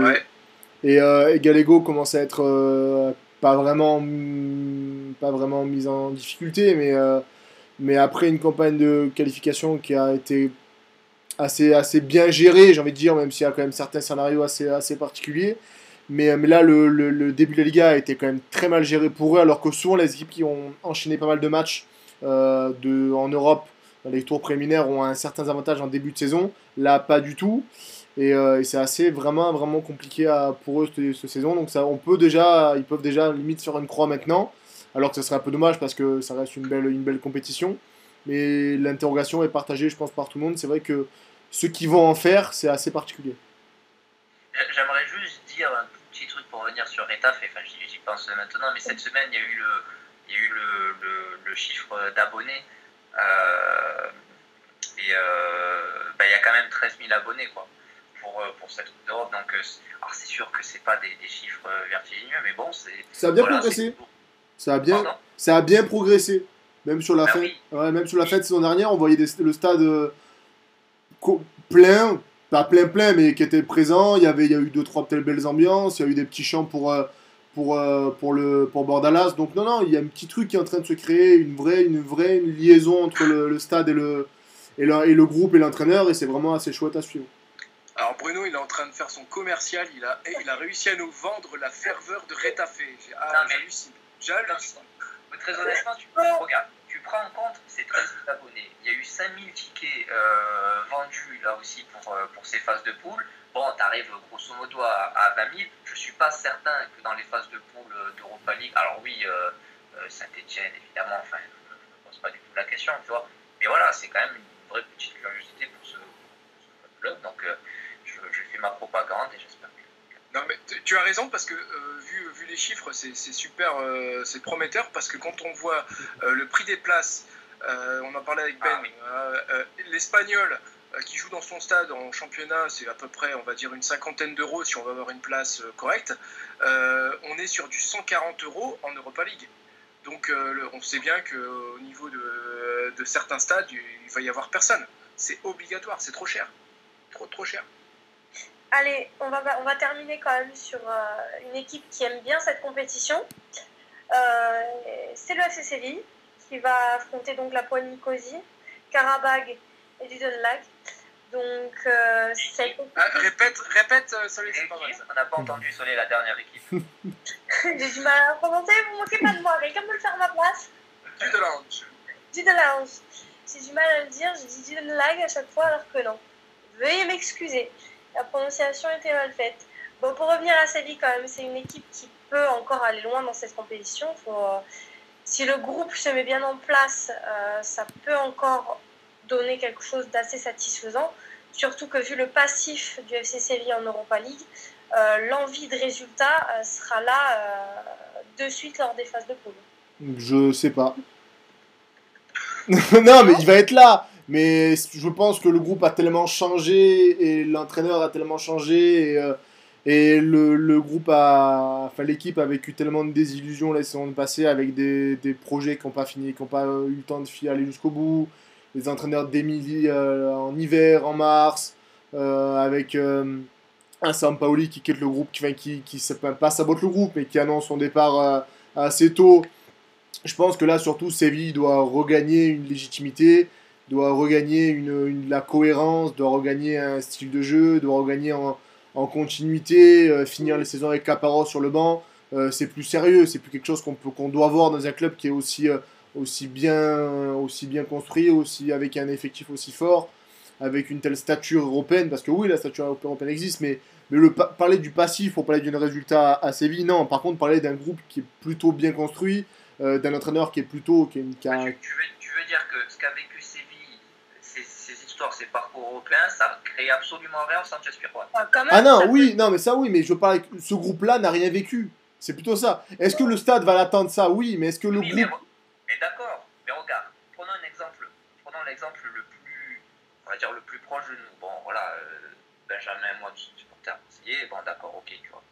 Et, euh, Galego commence à être pas, vraiment, pas vraiment mis en difficulté, mais, mais après une campagne de qualification qui a été assez, assez bien gérée, j'ai envie de dire, même s'il y a quand même certains scénarios assez, assez particuliers. Mais, mais là, le, le, début de la Liga a été quand même très mal géré pour eux, alors que souvent les équipes qui ont enchaîné pas mal de matchs euh, de, en Europe, les tours préliminaires ont un certain avantage en début de saison. Là, pas du tout. Et, euh, c'est assez vraiment, vraiment compliqué pour eux cette, saison. Donc ça, on peut déjà, ils peuvent déjà limite sur une croix maintenant. Alors que ce serait un peu dommage parce que ça reste une belle, une belle compétition. Mais l'interrogation est partagée, je pense, par tout le monde. C'est vrai que ceux qui vont en faire, c'est assez particulier. J'aimerais juste dire un petit truc pour revenir sur Retaf, enfin j'y pense maintenant, mais cette semaine il y a eu le, il y a eu le, chiffre d'abonnés. Euh, et euh, bah, il y a quand même 13 000 abonnés quoi, pour, euh, pour cette Coupe d'Europe. Donc, c'est sûr que c'est pas des, chiffres vertigineux, mais bon, c'est. Ça a bien progressé. Ça a bien, ça a bien progressé. Même sur la bah fête, même sur la fête saison dernière, on voyait le stade plein, pas plein plein, mais qui était présent. Il y avait, il y a eu deux trois belles ambiances. Il y a eu des petits chants pour pour, euh, pour, le, pour Bordalas. Donc non, non, il y a un petit truc qui est en train de se créer, une vraie, une vraie liaison entre le, stade et le, et, le, et le groupe et l'entraîneur, et c'est vraiment assez chouette à suivre. Alors Bruno, il est en train de faire son commercial, il a, il a réussi à nous vendre la ferveur de Rétafé. Ah, j'hallucine. J'hallucine. Très honnêtement, tu, regarde, tu prends en compte ces 13 000 abonnés. Il y a eu 5000 tickets euh, vendus là aussi pour, euh, pour ces phases de poule bon, tu arrives grosso modo à, 20 000. Je suis pas certain que dans les phases de poule d'Europa League, alors oui, euh, euh, Saint-Etienne, évidemment, enfin, je ne pose pas du tout la question, tu vois. Mais voilà, c'est quand même une vraie petite curiosité pour ce, club. Donc, euh, je, fais ma propagande et j'espère. Non, mais tu as raison parce que vu, vu les chiffres, c'est super, c'est prometteur parce que quand on voit le prix des places, on en parlait avec Ben, ah l'espagnol euh, qui joue dans son stade en championnat, c'est à peu près, on va dire, une cinquantaine d'euros si on va avoir une place euh, correcte. Euh, on est sur du 140 euros en Europa League. Donc on sait bien qu'au niveau de, certains stades, il va y avoir personne. c'est obligatoire, c'est trop cher. Trop, trop cher. Allez, on va, on va terminer quand même sur euh, une équipe qui aime bien cette compétition. Euh, c'est le FC Séville qui va affronter donc la Poigne Nicosie, Karabag et Dudenlag. Donc, euh, c'est... Ah, répète, répète, Solé, c'est pas mal. On n'a pas entendu Solé, la dernière équipe. J'ai du mal à prononcer, vous ne moquez pas de moi, quelqu'un peut le faire à ma place Dudelange. Dudelange. J'ai du mal à le dire, je dis Dudenlag à chaque fois alors que non. Veuillez m'excuser la prononciation était mal faite. Bon, pour revenir à Séville, quand même, c'est une équipe qui peut encore aller loin dans cette compétition. Euh, si le groupe se met bien en place, euh, ça peut encore donner quelque chose d'assez satisfaisant. Surtout que vu le passif du FC Séville en Europa League, euh, l'envie de résultat sera là de suite lors des phases de poule. Je sais pas. non, mais il va être là. Mais je pense que le groupe a tellement changé et l'entraîneur a tellement changé et, euh, le, le, groupe a, enfin l'équipe a vécu tellement de désillusions la saison passée avec des, des projets qui n'ont pas fini, qui n'ont pas eu le temps de aller jusqu'au bout. Les entraîneurs d'Emilie euh, en hiver, en mars, euh, avec un Sampaoli qui quitte le groupe, qui, qui, qui, qui pas sabote le groupe, mais qui annonce son départ assez tôt. Je pense que là, surtout, Séville doit regagner une légitimité doit regagner une, la cohérence, doit regagner un style de jeu, doit regagner en, en continuité, euh, finir les saisons avec Caparo sur le banc. Euh, c'est plus sérieux, c'est plus quelque chose qu'on qu'on doit voir dans un club qui est aussi, euh, aussi, bien, aussi bien construit, aussi, avec un effectif aussi fort, avec une telle stature européenne, parce que oui, la stature européenne existe, mais, mais le, parler du passif pour parler d'un résultat à Séville, non. Par contre, parler d'un groupe qui est plutôt bien construit, d'un entraîneur qui est plutôt... Qui, a... tu, veux, tu, veux, dire que ce qu'a vécu ces parcours européens, ça crée absolument rien au Sanchez Pizjuan. Ah, ah non, oui, non, mais ça oui, mais je parle, ce groupe-là n'a rien vécu. C'est plutôt ça. Est-ce que le stade va l'attendre ça? Oui, mais est-ce que le groupe. Mais, d'accord, mais regarde, prenons un exemple, prenons l'exemple le plus, on va dire le plus proche de nous. Bon, voilà, euh, Benjamin, moi, je suis supporter marseillais, bon, d'accord, ok, tu vois.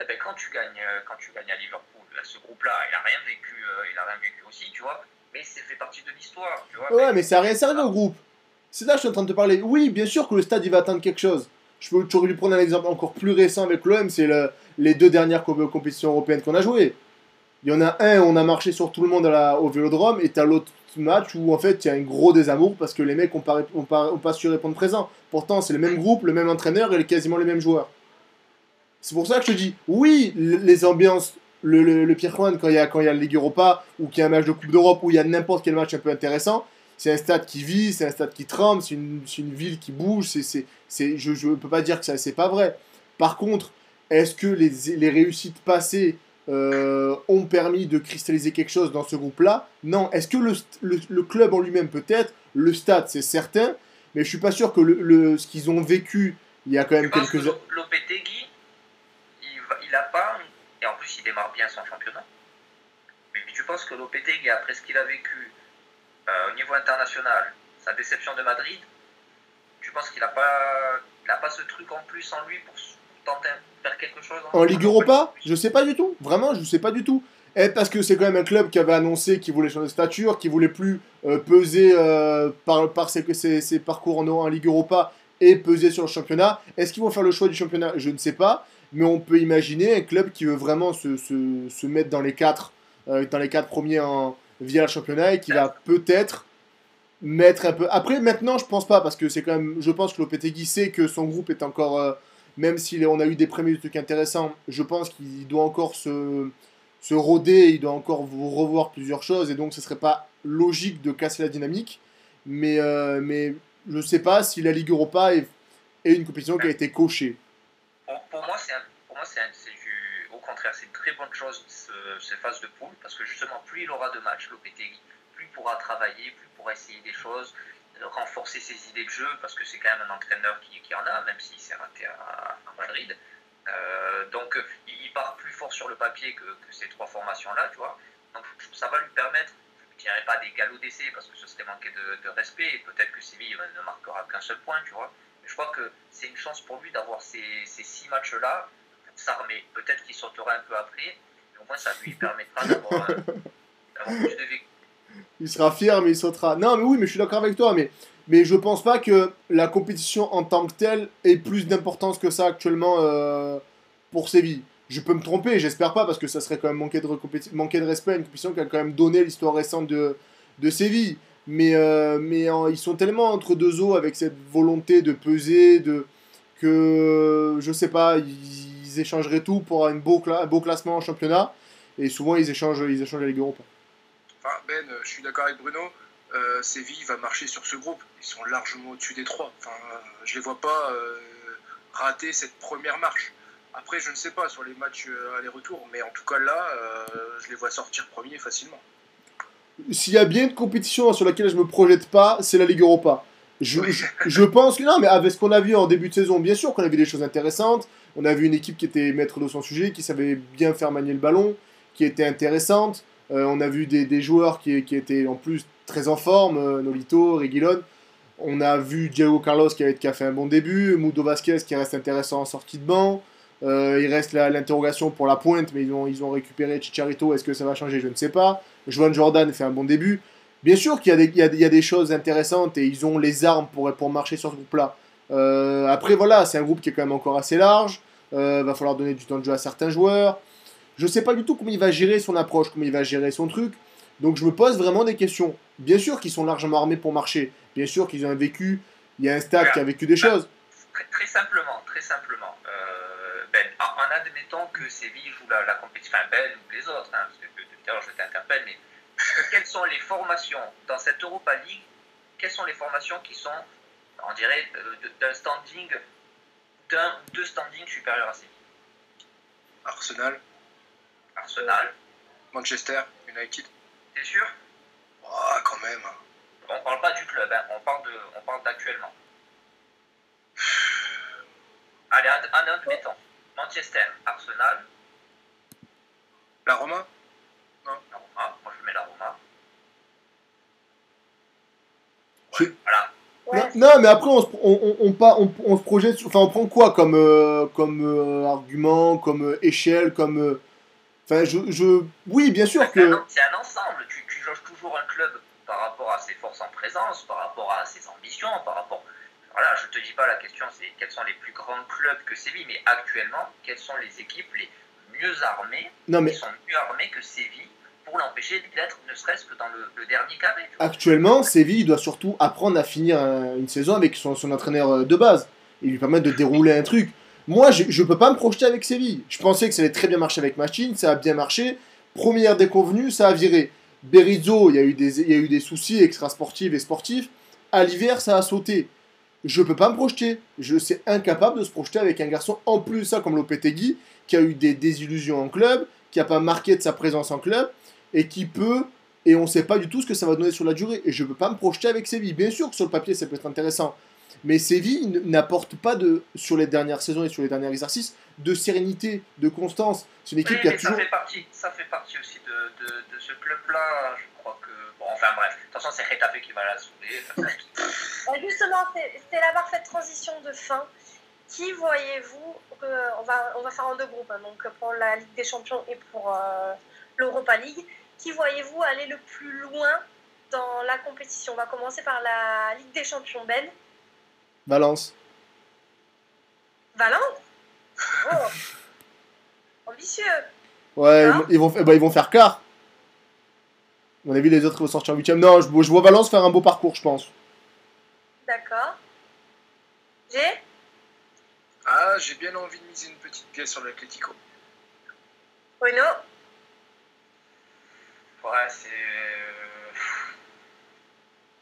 Eh ben, quand tu gagnes, euh, quand tu gagnes à Liverpool, ce groupe-là, il a rien vécu, euh, il a rien vécu aussi, tu vois. Mais c'est fait partie de l'histoire, tu vois. Ouais, mais, ça n'a rien servi au groupe. C'est là que je suis en train de te parler. Oui, bien sûr que le stade il va attendre quelque chose. Je peux toujours lui prendre un exemple encore plus récent avec l'OM, c'est le, les deux dernières compétitions européennes qu'on a jouées. Il y en a un, on a marché sur tout le monde au Vélodrome, et t'as l'autre match où en fait il y a un gros désamour parce que les mecs ont pas, ont su répondre présent. Pourtant, c'est le même groupe, le même entraîneur et quasiment les mêmes joueurs. C'est pour ça que je te dis, oui, les ambiances, le, le, le Pierre quand il y a, quand il y a la Ligue Europa, ou qu'il y a un match de Coupe d'Europe, ou il y a n'importe quel match un peu intéressant, c'est un stade qui vit, c'est un stade qui tremble, c'est une, une, ville qui bouge. C'est, c'est, je ne peux pas dire que ça, c'est pas vrai. Par contre, est-ce que les, les réussites passées euh, ont permis de cristalliser quelque chose dans ce groupe-là? Non. Est-ce que le, le, club en lui-même peut-être? Le stade, c'est certain. Mais je suis pas sûr que le, ce qu'ils ont vécu il y a quand même quelques années. Lopetegui, il n'a pas. Et en plus, il démarre bien son championnat. Mais tu penses que Lopetegui, après ce qu'il a vécu euh, au niveau international, sa déception de Madrid, tu penses qu'il n'a pas, pas ce truc en plus en lui pour tenter de faire quelque chose En, Ligue Europa Je sais pas du tout. Vraiment, je sais pas du tout. Et eh, parce que c'est quand même un club qui avait annoncé qu'il voulait changer de stature, qui voulait plus euh, peser euh, par, par ses, ses, parcours en, en, Ligue Europa et peser sur le championnat. Est-ce qu'ils vont faire le choix du championnat? Je ne sais pas. Mais on peut imaginer un club qui veut vraiment se, se, se mettre dans les quatre, dans les quatre premiers en, via le championnat et qui va peut-être mettre un peu. Après, maintenant, je pense pas parce que c'est quand même. Je pense que Lopetegui sait que son groupe est encore. Euh, même si on a eu des premiers trucs intéressants, je pense qu'il doit encore se, se rôder, il doit encore revoir plusieurs choses et donc ce serait pas logique de casser la dynamique. Mais, euh, mais je sais pas si la Ligue Europa est, une compétition qui a été cochée. Pour, moi, c'est c'est une très bonne chose ces phases de poule, parce que justement, plus il aura de matchs, Lopetegui, plus il pourra travailler, plus il pourra essayer des choses, renforcer ses idées de jeu, parce que c'est quand même un entraîneur qui, en a, même s'il s'est raté à, Madrid. Euh, donc, il part plus fort sur le papier que, ces trois formations-là, tu vois. Donc, ça va lui permettre, je ne dirais pas des galops d'essai, parce que ce serait manquer de, respect, et peut-être que Séville ne marquera qu'un seul point, tu vois. Je crois que c'est une chance pour lui d'avoir ces six matchs-là s'armer. Peut-être qu'il sautera un peu après, mais au moins ça lui permettra d'avoir plus de Il sera fier, mais il sautera. Non, mais oui, mais je suis d'accord avec toi. Mais Mais je pense pas que la compétition en tant que telle ait plus d'importance que ça actuellement euh, pour Séville. Je peux me tromper, j'espère pas, parce que ça serait quand même manquer de, manquer de respect à une compétition qui a quand même donné l'histoire récente de, de Séville. Mais, euh, mais ils sont tellement entre deux eaux avec cette volonté de peser, de, que je sais pas, ils, échangeraient tout pour un beau, un beau classement en championnat. Et souvent, ils échangent, ils échangent la Ligue Europa. Enfin, ben, je suis d'accord avec Bruno. Euh, Séville va marcher sur ce groupe. Ils sont largement au-dessus des trois. Enfin, je les vois pas euh, rater cette première marche. Après, je ne sais pas sur les matchs euh, aller-retour, mais en tout cas là, je les vois sortir premier facilement. S'il y a bien une compétition sur laquelle je me projette pas, c'est la Ligue Europa. Je, je, pense que non, mais avec ce qu'on a vu en début de saison, bien sûr qu'on a vu des choses intéressantes. On a vu une équipe qui était maître de son sujet, qui savait bien faire manier le ballon, qui était intéressante. on a vu des, des joueurs qui, qui, étaient en plus très en forme, euh, Nolito, Reguilon. On a vu Diego Carlos qui a, fait un bon début, Mudo Vasquez qui reste intéressant en sortie de banc. Euh, il reste l'interrogation pour la pointe, mais ils ont, ils ont récupéré Chicharito. Est-ce que ça va changer? Je ne sais pas. Joan Jordan fait un bon début. Bien sûr qu'il y, y, a des choses intéressantes et ils ont les armes pour, pour marcher sur ce groupe-là. Euh, après, voilà, c'est un groupe qui est quand même encore assez large. Euh, va falloir donner du temps de jeu à certains joueurs. Je ne sais pas du tout comment il va gérer son approche, comment il va gérer son truc. Donc je me pose vraiment des questions. Bien sûr qu'ils sont largement armés pour marcher. Bien sûr qu'ils ont vécu. Il y a un stade qui a vécu des choses. Très, simplement, très simplement. Euh, ben, en, admettant que Séville joue la, compétition, enfin Ben ou les autres, hein, parce que tout à l'heure je t'interpelle, mais quelles sont les formations dans cette Europa League? Quelles sont les formations qui sont, on dirait, d'un standing, d'un deux standings supérieurs à Séville Arsenal. Arsenal. Manchester United. T'es sûr? Oh, quand même. On parle pas du club, hein. on parle de, on parle d'actuellement. Allez, un, autre mettons. Manchester, Arsenal. La Roma? Non. La Roma, moi je mets la Roma. voilà. Non, mais après, on se, on, on, on, se projette. Enfin, on prend quoi comme, euh, comme euh, argument, comme euh, échelle, comme. Enfin, je, je. Oui, bien sûr que. C'est un ensemble. Tu, tu jauges toujours un club par rapport à ses forces en présence, par rapport à ses ambitions, par rapport. Voilà, je te dis pas la question, c'est quels sont les plus grands clubs que Séville, mais actuellement, quelles sont les équipes les mieux armées, non, mais... qui sont mieux armées que Séville pour l'empêcher d'être ne serait-ce que dans le, dernier carré. Actuellement, Séville doit surtout apprendre à finir une saison avec son, entraîneur euh, de base et lui permettre de dérouler un truc. Moi, je ne peux pas me projeter avec Séville. Je pensais que ça allait très bien marcher avec Machine, ça a bien marché. Première déconvenue, ça a viré. Berizzo, il y, a eu des, il y a soucis extrasportifs et sportifs. À l'hiver, ça a sauté. Je peux pas me projeter. Je suis incapable de se projeter avec un garçon, en plus ça comme Lopetegui, qui a eu des désillusions en club, qui n'a pas marqué de sa présence en club, et qui peut, et on ne sait pas du tout ce que ça va donner sur la durée. Et je ne peux pas me projeter avec Séville. Bien sûr que sur le papier, ça peut être intéressant. Mais Séville n'apporte pas de, sur les dernières saisons et sur les derniers exercices, de sérénité, de constance. C'est une équipe qui a toujours. Ça fait partie, ça fait partie aussi de, de, de ce club-là. Je crois que. Bon, enfin bref, de toute façon, c'est Retafe qui va la souder. Justement, c'est la parfaite transition de fin. Qui voyez-vous euh, on, va, on va faire en deux groupes, hein, donc pour la Ligue des Champions et pour euh, l'Europa League. Qui voyez-vous aller le plus loin dans la compétition? On va commencer par la Ligue des Champions, Ben. Valence. Valence? Oh Ambitieux Ouais, ils, vont, bah, ils vont faire quart. On a vu les autres vont sortir en huitième. Non, je, je vois Valence faire un beau parcours, je pense. D'accord. J'ai Ah, j'ai bien envie de miser une petite pièce sur l'Atletico. Bruno? Ouais, c'est.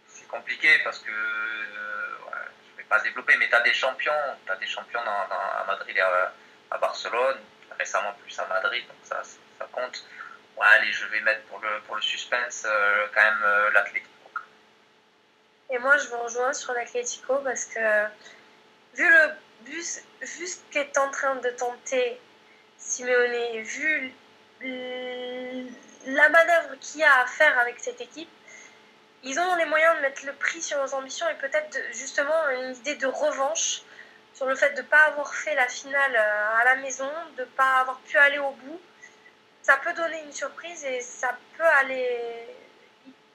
C'est compliqué parce que. Ouais, je vais pas développer, mais tu as des champions. Tu as des champions dans, à Madrid et à, Barcelone, récemment plus à Madrid, donc ça, ça compte. Ouais, allez, je vais mettre pour le, pour le suspense euh, quand même euh, l'Atlético. Et moi, je vous rejoins sur l'Atlético parce que vu, le, vu, vu ce qu'est en train de tenter Simeone, vu la manœuvre qu'il y a à faire avec cette équipe, ils ont les moyens de mettre le prix sur leurs ambitions et peut-être justement une idée de revanche sur le fait de ne pas avoir fait la finale euh, à la maison, de ne pas avoir pu aller au bout. Ça peut donner une surprise et ça peut aller.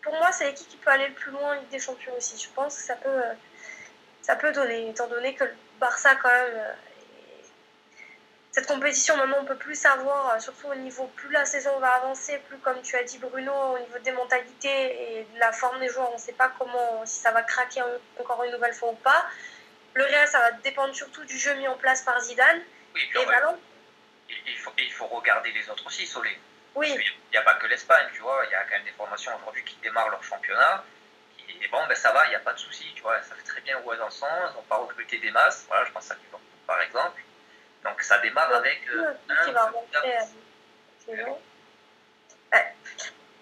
pour moi, c'est l'équipe qui peut aller le plus loin en Ligue des Champions aussi. Je pense que ça peut, ça peut donner, étant donné que le Barça, quand même, cette compétition, maintenant, on peut plus savoir, surtout au niveau, plus la saison va avancer, plus, comme tu as dit, Bruno, au niveau des mentalités et de la forme des joueurs, on ne sait pas comment, si ça va craquer encore une nouvelle fois ou pas. Le Real, ça va dépendre surtout du jeu mis en place par Zidane. Oui, et. Il faut, il faut regarder les autres aussi, Solé. Oui. Il n'y a pas que l'Espagne, tu vois. Il y a quand même des formations aujourd'hui qui démarrent leur championnat. Et bon, ben ça va, il n'y a pas de souci, tu vois. Ça fait très bien où elles en sont. Ils n'ont pas recruté des masses. Voilà, je pense à Liverpool, par exemple. Donc ça démarre avec. Euh, qui va remonter, euh, ouais.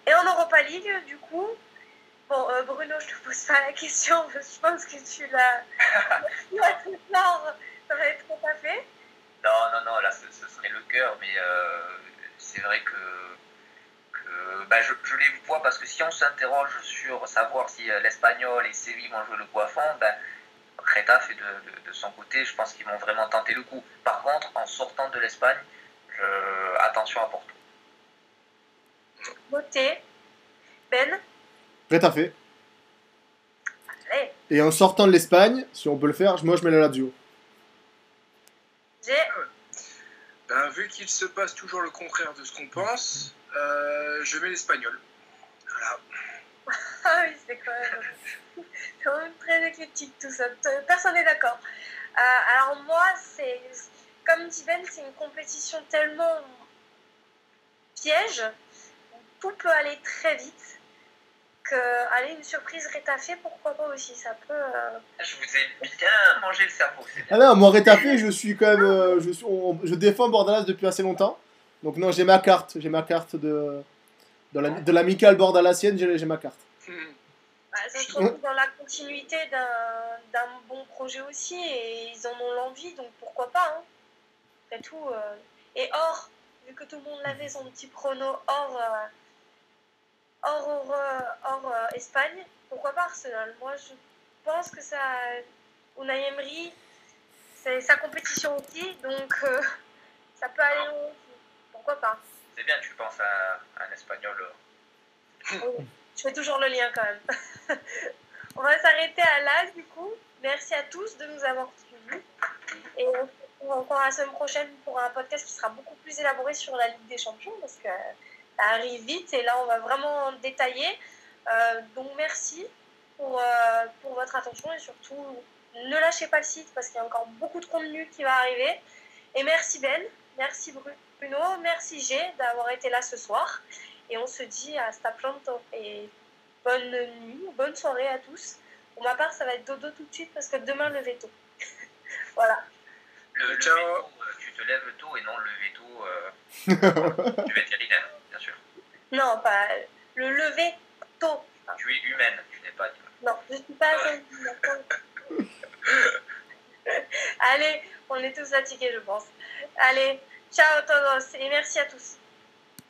Et en Europa League, du coup, bon, euh, Bruno, je te pose pas la question, je pense que tu l'as. nord, ça va être trop fait. Non, non, non, là, ce, ce serait le cœur, mais euh, c'est vrai que, bah, je, je, les vois parce que si on s'interroge sur savoir si euh, l'Espagnol et Séville vont jouer le fond, ben, Reta fait de, de, de, son côté, je pense qu'ils vont vraiment tenter le coup. Par contre, en sortant de l'Espagne, attention à Porto. Noté. Ben Reta fait. Et en sortant de l'Espagne, si on peut le faire, moi je mets la Lazio. Ben, vu qu'il se passe toujours le contraire de ce qu'on pense, euh, je mets l'espagnol. Voilà. ah oui, c'est quand même, quand même très éclectique tout ça. Personne n'est d'accord. Euh, alors moi, c'est comme dit Ben, c'est une compétition tellement piège, tout peut aller très vite aller une surprise rétafée, pourquoi pas aussi Ça peut. Euh, je vous ai bien mangé le cerveau. Ah non, moi rétafé, je suis quand même, euh, je suis, je défends Bordalas depuis assez longtemps. Donc non, j'ai ma carte, j'ai ma carte de de l'amicale bordalasienne, j'ai ma carte. Bah, ça se trouve dans la continuité d'un bon projet aussi, et ils en ont l'envie, donc pourquoi pas hein. Après tout. Euh, et or, vu que tout le monde l'avait son petit prono or hors, hors euh, Espagne, pourquoi pas Arsenal Moi, je pense que ça. Unai Emery, c'est sa compétition aussi, donc euh, ça peut aller loin Pourquoi pas C'est bien, tu penses à, un espagnol. Euh. Je fais toujours le lien quand même. on va s'arrêter à là, du coup. Merci à tous de nous avoir suivis. Et on se retrouve encore la semaine prochaine pour un podcast qui sera beaucoup plus élaboré sur la Ligue des Champions, parce que ça arrive vite et là on va vraiment détailler. Euh, donc merci pour, euh, pour votre attention et surtout ne lâchez pas le site parce qu'il y a encore beaucoup de contenu qui va arriver. Et merci Ben, merci Bruno, merci G d'avoir été là ce soir. Et on se dit à Staplanto et bonne nuit, bonne soirée à tous. Pour ma part, ça va être dodo tout de suite parce que demain le veto. voilà. Le, Ciao. Veto, euh, tu te lèves tôt et non le veto euh, du vétérinaire. Non, pas le lever tôt. Tu es humaine, tu n'es pas Non, je ne suis pas Allez, on est tous fatigués, je pense. Allez, ciao todos et merci à tous.